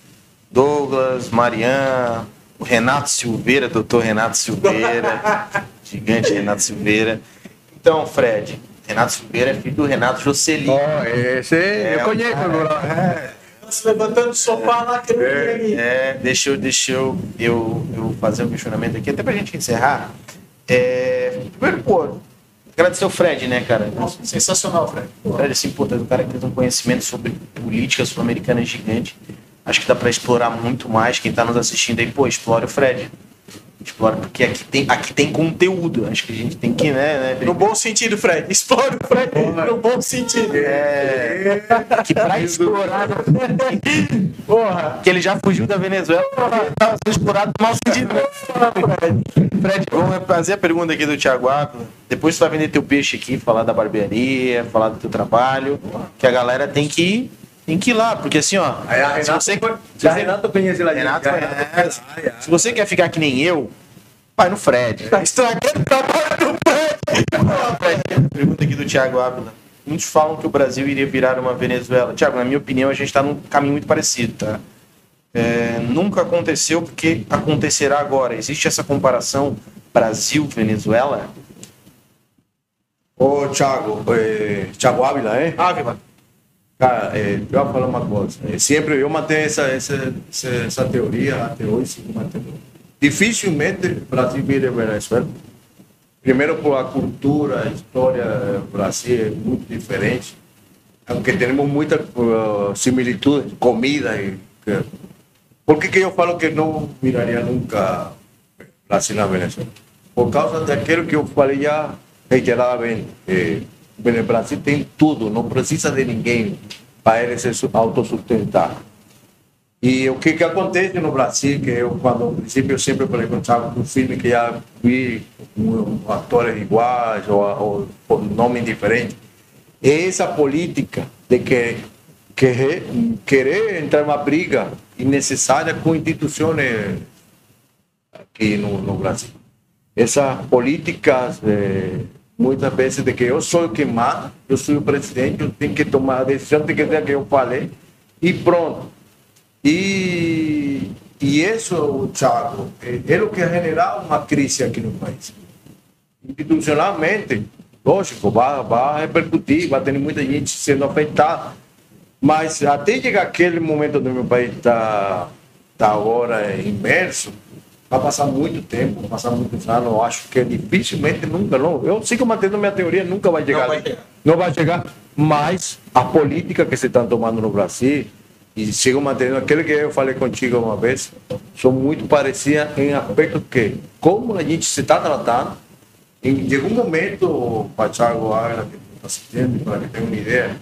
Douglas, Marian, o Renato Silveira, doutor Renato Silveira, (laughs) gigante Renato Silveira. Então, Fred, Renato Silveira é filho do Renato Jocelyn. Oh, esse É, eu conheço. agora. Se levantando do sofá lá, querendo vir aí. É, deixa eu, deixa eu, eu, eu fazer um questionamento aqui, até pra gente encerrar. É, primeiro, pô, agradecer ao Fred, né, cara? Nossa, sensacional, Fred. Fred, assim, pô, é um cara que tem um conhecimento sobre política sul-americana gigante. Acho que dá pra explorar muito mais. Quem tá nos assistindo aí, pô, explore o Fred. Explora, porque aqui tem, aqui tem conteúdo. Acho que a gente tem que, né, né No bom sentido, Fred. Explore o Fred no bom sentido. É, que pra explorar, Porra. que ele já fugiu da Venezuela, tá sendo explorado no mau sentido. Fred, vamos fazer a pergunta aqui do Thiago Ávila. Depois tu vai vender teu peixe aqui, falar da barbearia, falar do teu trabalho, que a galera tem que ir, tem que ir lá, porque assim, ó, a se Renato, você, se a Renato conhece lá Renato já- conhece. se você quer ficar que nem eu, vai no Fred. Tá estragando o trabalho do Fred. Pergunta aqui do Thiago Ávila. Muitos falam que o Brasil iria virar uma Venezuela. Tiago, na minha opinião, a gente está num caminho muito parecido, tá? É, nunca aconteceu porque acontecerá agora. Existe essa comparação Brasil-Venezuela? Ô, Thiago, eh, Thiago Ávila, é? Ávila. Cara, é, eu vou falar uma coisa. É, sempre eu mantenho essa, essa, essa, essa teoria até hoje. sigo mantendo. Dificilmente o Brasil vira Venezuela. Primeiro, por a cultura, a história do Brasil é muito diferente. Aunque temos muita uh, comida. E, que- por que, que eu falo que não viraria nunca Brasil na Venezuela? Por causa daquilo que eu falei já reiteradamente. Eh, o Brasil tem tudo, não precisa de ninguém para ele se su- autossustentar. E o que que acontece no Brasil, que eu, quando, no princípio, eu sempre falei com um filme que já vi com atores iguais ou, ou com nomes diferentes, é essa política de que, que re- querer entrar numa briga innecessária com instituições aqui no, no Brasil. Essas políticas, eh, muitas vezes, de que eu sou o que manda, eu sou o presidente, eu tenho que tomar a decisão, tem que que eu falei, e pronto. E, e isso, Thiago, é, é o que generar uma crise aqui no país. Institucionalmente, lógico, vai, vai repercutir, vai ter muita gente sendo afetada. Mas até chegar aquele momento do meu país está tá agora imerso, vai passar muito tempo, vai passar muitos anos. Eu acho que dificilmente nunca, não. Eu sigo mantendo minha teoria, nunca vai chegar. vai ali. chegar. Não vai chegar. Mas a política que se estão tomando no Brasil, e sigo mantendo aquele que eu falei contigo uma vez, são muito parecidas em aspectos que, como a gente se está tratando, em chegou um momento, Pachago Águila, que está assistindo, para que tenha uma ideia,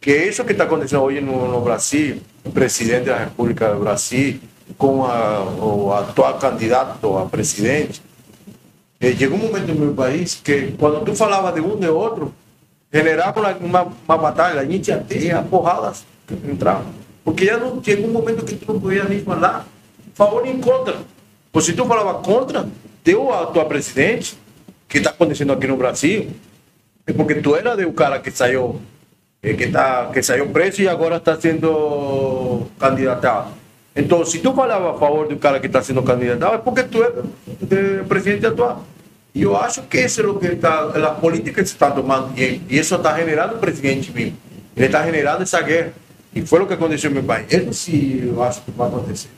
que isso que está acontecendo hoje no, no Brasil, o presidente da República do Brasil, com a, o atual candidato a presidente, eh, chegou um momento no meu país que quando tu falava de um de outro, generava uma, uma, uma batalha, a gente até a porradas entrava. Porque já não chegou um momento que tu não podia nem falar favor nem contra. Porque se tu falava contra, teu atual presidente, que está acontecendo aqui no Brasil, é porque tu era do cara que saiu eh, que tá que saiu preso e agora está sendo candidatado. Então, se tu falava a favor do cara que está sendo candidatado, é porque tu é de presidente atual. E eu acho que isso é o que está, a política que se está tomando, e, e isso está generando o presidente mesmo. Ele está generando essa guerra. E foi o que aconteceu no meu país. Isso sim, eu acho que vai acontecer.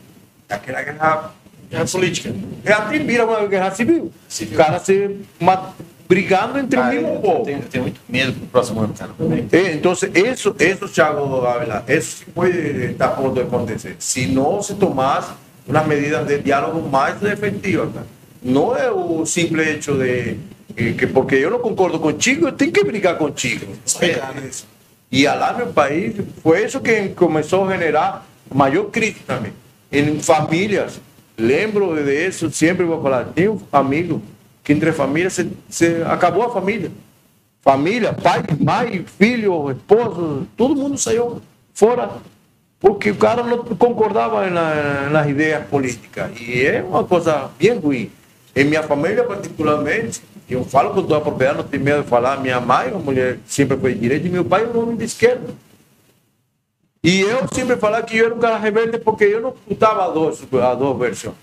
Aquela guerra É política. é até vira uma guerra civil. O cara se mata, brigando entre Cara, o mesmo eu, povo. tenho, eu tenho muito medo pro próximo ano, cara. Eh, Entonces, eso, eso, Thiago Ávila, eso sí puede estar a punto de acontecer. Si no se tomas unas medidas de diálogo más efectivas. cara. No es un simple hecho de eh, que porque yo no concordo contigo, yo tengo que brigar contigo. É isso. E lá no país, foi isso que começou a generar maior crise também. Em famílias, lembro disso, sempre vou falar, tenho amigo que entre famílias se, se acabou a família. Família, pai, mãe, filho, esposo, todo mundo saiu fora. Porque o cara não concordava na, nas ideias políticas. E é uma coisa bem ruim. Em minha família, particularmente, eu falo com toda a propriedade, não tenho medo de falar. Minha mãe, uma mulher sempre foi de direita, e meu pai, um homem de esquerda. E eu sempre falava que eu era um cara rebelde porque eu não escutava a duas, duas versões.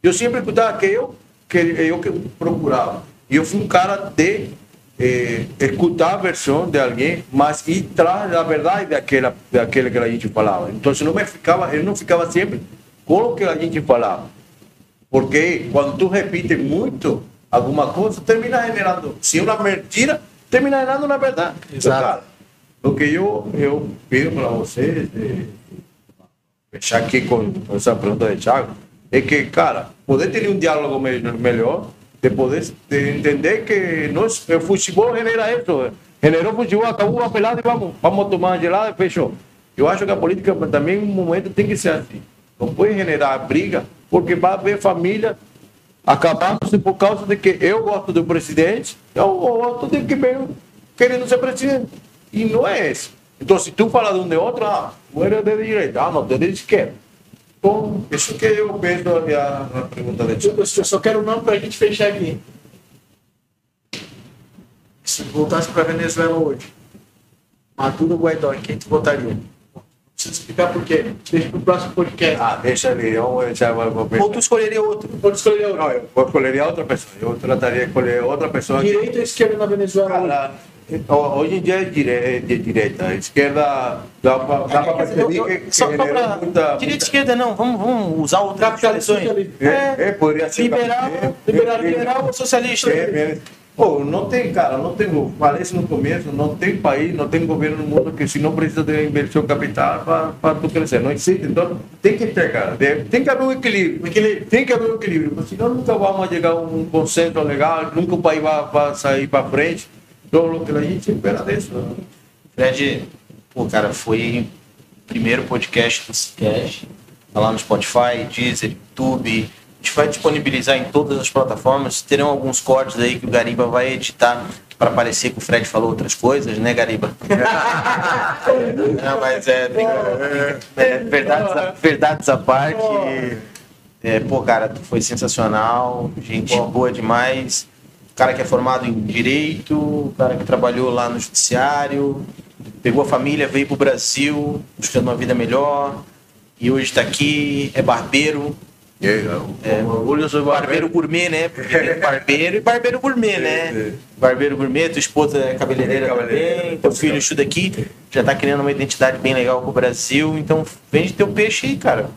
Eu sempre escutava que eu, que eu que procurava. E eu fui um cara de eh, escutar a versão de alguém, mas ir atrás da verdade daquela, daquele que a gente falava. Então, não me ficava, eu não ficava sempre com o que a gente falava. Porque quando tu repite muito alguma coisa, termina generando, se é uma mentira, termina generando uma verdade. Exato. Cara, o que eu, eu pido para vocês, eh, fechar aqui com essa pergunta de Thiago, é que, cara, poder ter um diálogo me- melhor, de poder de entender que nós, o futebol genera isso. Generou futebol, acabou uma pelada e vamos, vamos tomar uma gelada e fechou. Eu acho que a política também, um momento, tem que ser assim. Não pode generar briga, porque vai haver família acabando-se por causa de que eu gosto do presidente, eu gosto de que veio querendo ser presidente. E não é isso. Então, se tu fala de um de outro, ah, tu eres de direita, ah, não, eres de esquerda. Então, isso que eu penso a, a pergunta de Eu, eu só quero um nome pra gente fechar aqui. Se voltasse pra Venezuela hoje, Maduro ou Guaidó, em quem tu votaria? Não precisa explicar por quê. Deixa pro próximo podcast. Ah, deixa ali, eu já vou, vou. Ou tu escolheria outro. Pode escolher outro. Não, eu vou escolher outra pessoa. Eu trataria de escolher outra pessoa. que- Direita ou esquerda na Venezuela? Cara, hoje em dia é dire- é direita. A esquerda dá para perceber Eu- que, eu- que só generou pra, muita, direita e esquerda não, vamos, vamos usar outras expressões. É, é, poderia ser liberal, é, liberal, liberal ou socialista? É. Pô, não tem, cara, não tem, isso no começo, não tem país, não tem governo no mundo que se não precisa de inversão capital para tu crescer, não existe. Então, tem que ter, cara, tem, tem que haver um equilíbrio, equilíbrio, tem que haver um equilíbrio, porque senão nunca vamos chegar a um consenso legal, nunca o país vai, vai sair para frente. Então, o que a gente disso. né? Fred, pô, cara, foi o primeiro podcast do Cicast. Tá lá no Spotify, Deezer, YouTube. A gente vai disponibilizar em todas as plataformas. Terão alguns cortes aí que o Gariba vai editar para parecer que o Fred falou outras coisas, né, Gariba? (laughs) Não, mas é, é, verdades, a- verdades à parte. É, pô, cara, tu foi sensacional, gente boa demais. O cara que é formado em direito, o cara que trabalhou lá no judiciário, pegou a família, veio pro Brasil, buscando uma vida melhor, e hoje está aqui, é barbeiro, É, com orgulho eu sou barbeiro gourmet, né? Barbeiro e barbeiro gourmet, né? É, é. Barbeiro gourmet, tua esposa é cabeleireira É também, teu filho estuda aqui, já tá criando uma identidade bem legal com o Brasil, então vende teu peixe aí, cara.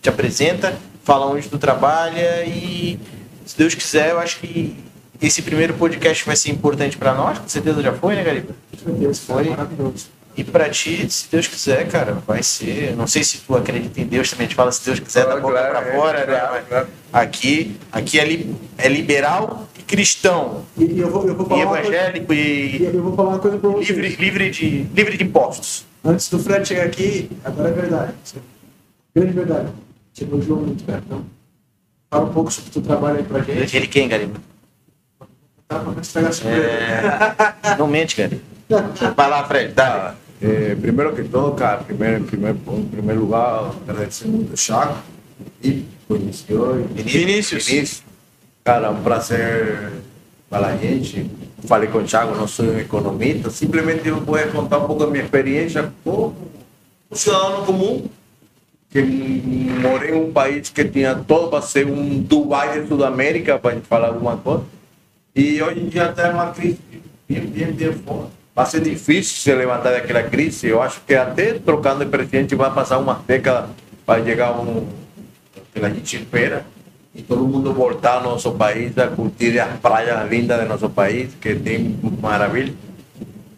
Te apresenta, fala onde tu trabalha e se Deus quiser, eu acho que esse primeiro podcast vai ser importante para nós, com certeza já foi, né, Gariba? Meu Deus, Foi. maravilhoso. E pra ti, se Deus quiser, cara, vai ser. Não sei se tu acredita em Deus também, a gente fala se Deus quiser, da Claro, boca claro, pra é, fora, né? claro. Aqui, aqui é, li- é liberal e cristão. E, e eu vou, eu vou E falar coisa, evangélico e e eu vou falar uma coisa pra vocês. livre, livre, de, livre de impostos. Antes do Fred chegar aqui, agora é verdade. Grande verdade. Te elogiou muito, cara. Então, fala um pouco sobre o teu trabalho aí pra gente. Ele quem, Gariba? Tá, surpresa. É... Não mente, Gariba. Vai lá, Fred, dá. Eh, primero que todo, cara, primeiro, em primeiro, em primeiro lugar, agradecer muito ao Chaco e conheceu Vinícius. Vinícius. Cara, é um prazer para a gente. Falei com o Thiago, não sou economista, simplesmente eu vou contar um pouco da minha experiência como um cidadão comum que morei em um país que tinha todo para ser um Dubai de Sudamérica, para a gente falar alguma coisa. E hoje em dia está uma crise bem, bem, bem forte. Vai ser difícil se levantar daquela crise. Eu acho que até trocando de presidente vai passar uma década para chegar um que a gente espera. e todo mundo voltar ao nosso país a curtir as praias lindas do nosso país, que tem maravilha.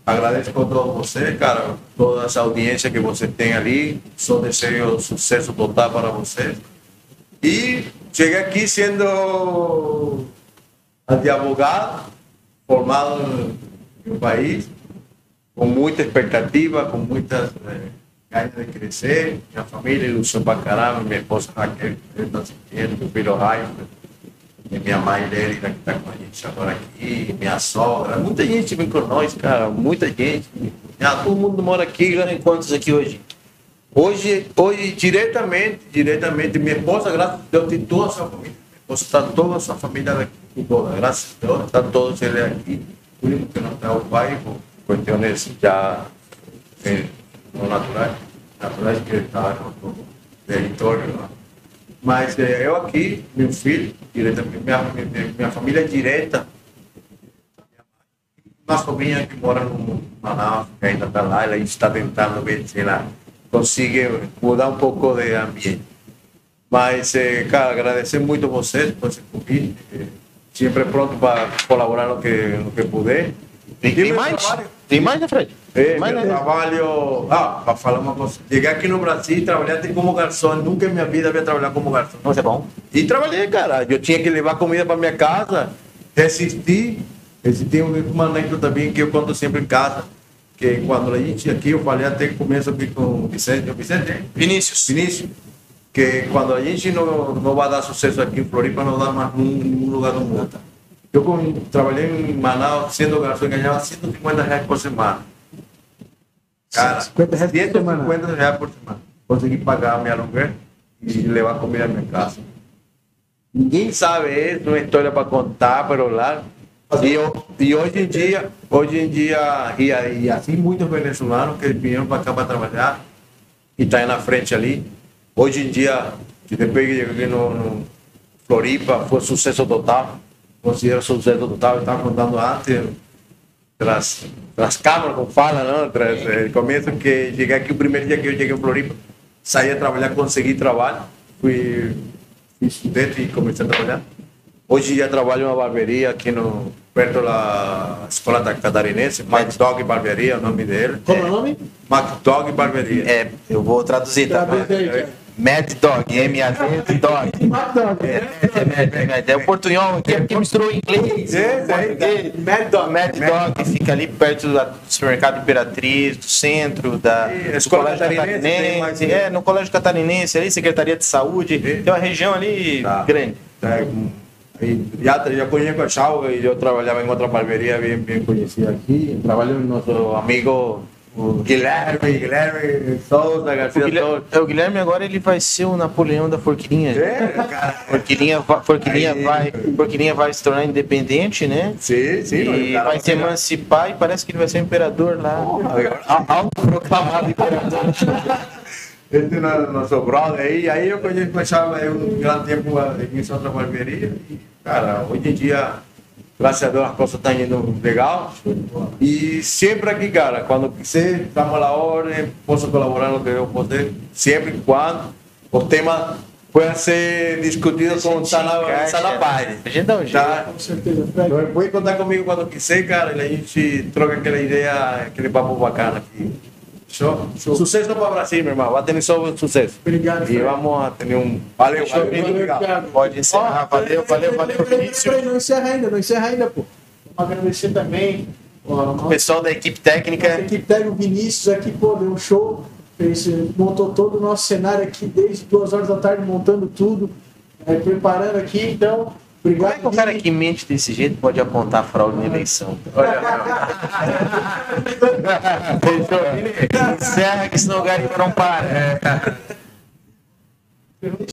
Agradeço a todos vocês, cara, toda essa audiência que você tem ali. Só desejo sucesso total para vocês. E cheguei aqui sendo advogado, formado no país, com muita expectativa, com muitas eh, ganas de crescer. Minha família ilusão para caramba, minha esposa Raquel, que está assistindo, meu filho Raio, minha mãe Lérida, que está com a gente agora aqui, minha sogra, muita gente vem com nós, cara, muita gente. Ah, todo mundo mora aqui, Tem quantos aqui hoje? Hoje, hoje diretamente, diretamente, minha esposa, graças a Deus, tem toda a sua família. Está toda a sua família aqui, toda, graças a Deus, está todos eles aqui. O único que não está pai, por questões já eh, não naturais, naturais que está no território lá. Mas eh, eu aqui, meu filho, diretamente, minha, minha, minha família é direta, uma sobrinha que mora no Manaus, que ainda está lá, ela está tentando ver se ela consegue mudar um pouco de ambiente. Mas, eh, cara, agradecer muito a vocês por esse convite. eh, Sempre pronto para colaborar no que, no que puder. Tem, tem mais? trabalho? Tem mais, né, Fred? É, Tem mais, né? trabalho. Ah, para falar uma coisa. Cheguei aqui no Brasil e trabalhei até como garçom. Nunca em minha vida havia trabalhado como garçom. Não, é bom. E trabalhei, cara. Eu tinha que levar comida para minha casa, resisti. Resisti uma anedota também que eu conto sempre em casa. Que quando a gente aqui, eu falei até que começo aqui com o Vicente. O Vicente? Vinícius. Vinícius. Que quando a gente não, não vai dar sucesso aqui em Floripa, não dá mais em nenhum lugar do mundo. Eu com- trabalhei em Manaus, sendo garçom, ganhava 150 reais por semana. Cara, 150 reais por 150 reais por semana. Consegui pagar meu aluguel e levar comida à minha casa. Ninguém sabe isso, uma história para contar, pero lá. E, eu- e hoje em dia, hoje em dia, e, e assim muitos venezuelanos que vieram para cá para trabalhar e estão na frente ali. Hoje em dia, depois que cheguei aqui no, no Floripa, foi sucesso total. Considero sucesso total. Eu estava contando antes, tras, tras câmeras, como fala, não? Tras, eh, começo que cheguei aqui, o primeiro dia que eu cheguei em Floripa, saí a trabalhar, consegui trabalho, fui, fui estudante e comecei a trabalhar. Hoje já trabalho em uma barbearia aqui no, perto da Escola da Catarinense, Mike Dog Barbearia, é o nome dele. Como é o nome? Mike Dog Barbearia. É, eu vou traduzir, tá? Traduz aí, cara. Mad Dog, M-A-D Dog. É, é, Mad, é, Mad. é o portunhol aqui, é porque misturou inglês. É. Mad Dog. Mad Dog fica ali perto do supermercado Imperatriz, do centro, da, E, Escola Catarinense. É, no Colégio Catarinense, ali, Secretaria de Saúde. Tem uma região ali Tá. grande. É, e já, já conheço a Chau e eu trabalhava em outra barbearia bem, bem conhecida aqui. Trabalho com nosso amigo o Guilherme, Guilherme Souza, O Garcia Guilherme, Souza. é, o Guilherme agora ele vai ser o Napoleão da Forquilinha. É, cara. Forquilinha, Forquilinha, Aí. vai, Forquilinha vai se tornar independente, né? Sim, sim. e cara, vai se emancipar e parece que ele vai ser o imperador lá. Autoproclamado imperador. (laughs) Esse é o nosso brother aí. Aí eu conheço o Chau aí um grande tempo em outra barbearia. E, cara, hoje em dia, graças a Deus, as coisas estão indo legal. E sempre aqui, cara, quando quiser, estamos à ordem, posso colaborar no que eu puder, sempre quando o tema pueda ser discutido com Sala, Sala Paz. A gente dá um jeito. Tá? Com certeza, Fred. Pode contar comigo quando quiser, cara, e a gente troca aquela ideia, aquele papo bacana aqui. Show? Sucesso para o Brasil, meu irmão. Vai ter só sucesso. Obrigado, E vamos a ter um. Valeu, valeu, Valeu, obrigado. Pode encerrar. Valeu, valeu, valeu, Vinícius. peraí, Não encerra ainda, não encerra ainda, pô. Vamos agradecer também a nossa Pessoal da equipe nossa técnica. equipe técnica, o Vinícius aqui, pô, deu um show. Fez, montou todo o nosso cenário aqui desde duas horas da tarde, montando tudo, é, preparando aqui. Então, Como obrigado. é que o cara que mente desse jeito pode apontar fraude na eleição? Fechou? (laughs) Encerra que senão o garimpo não para.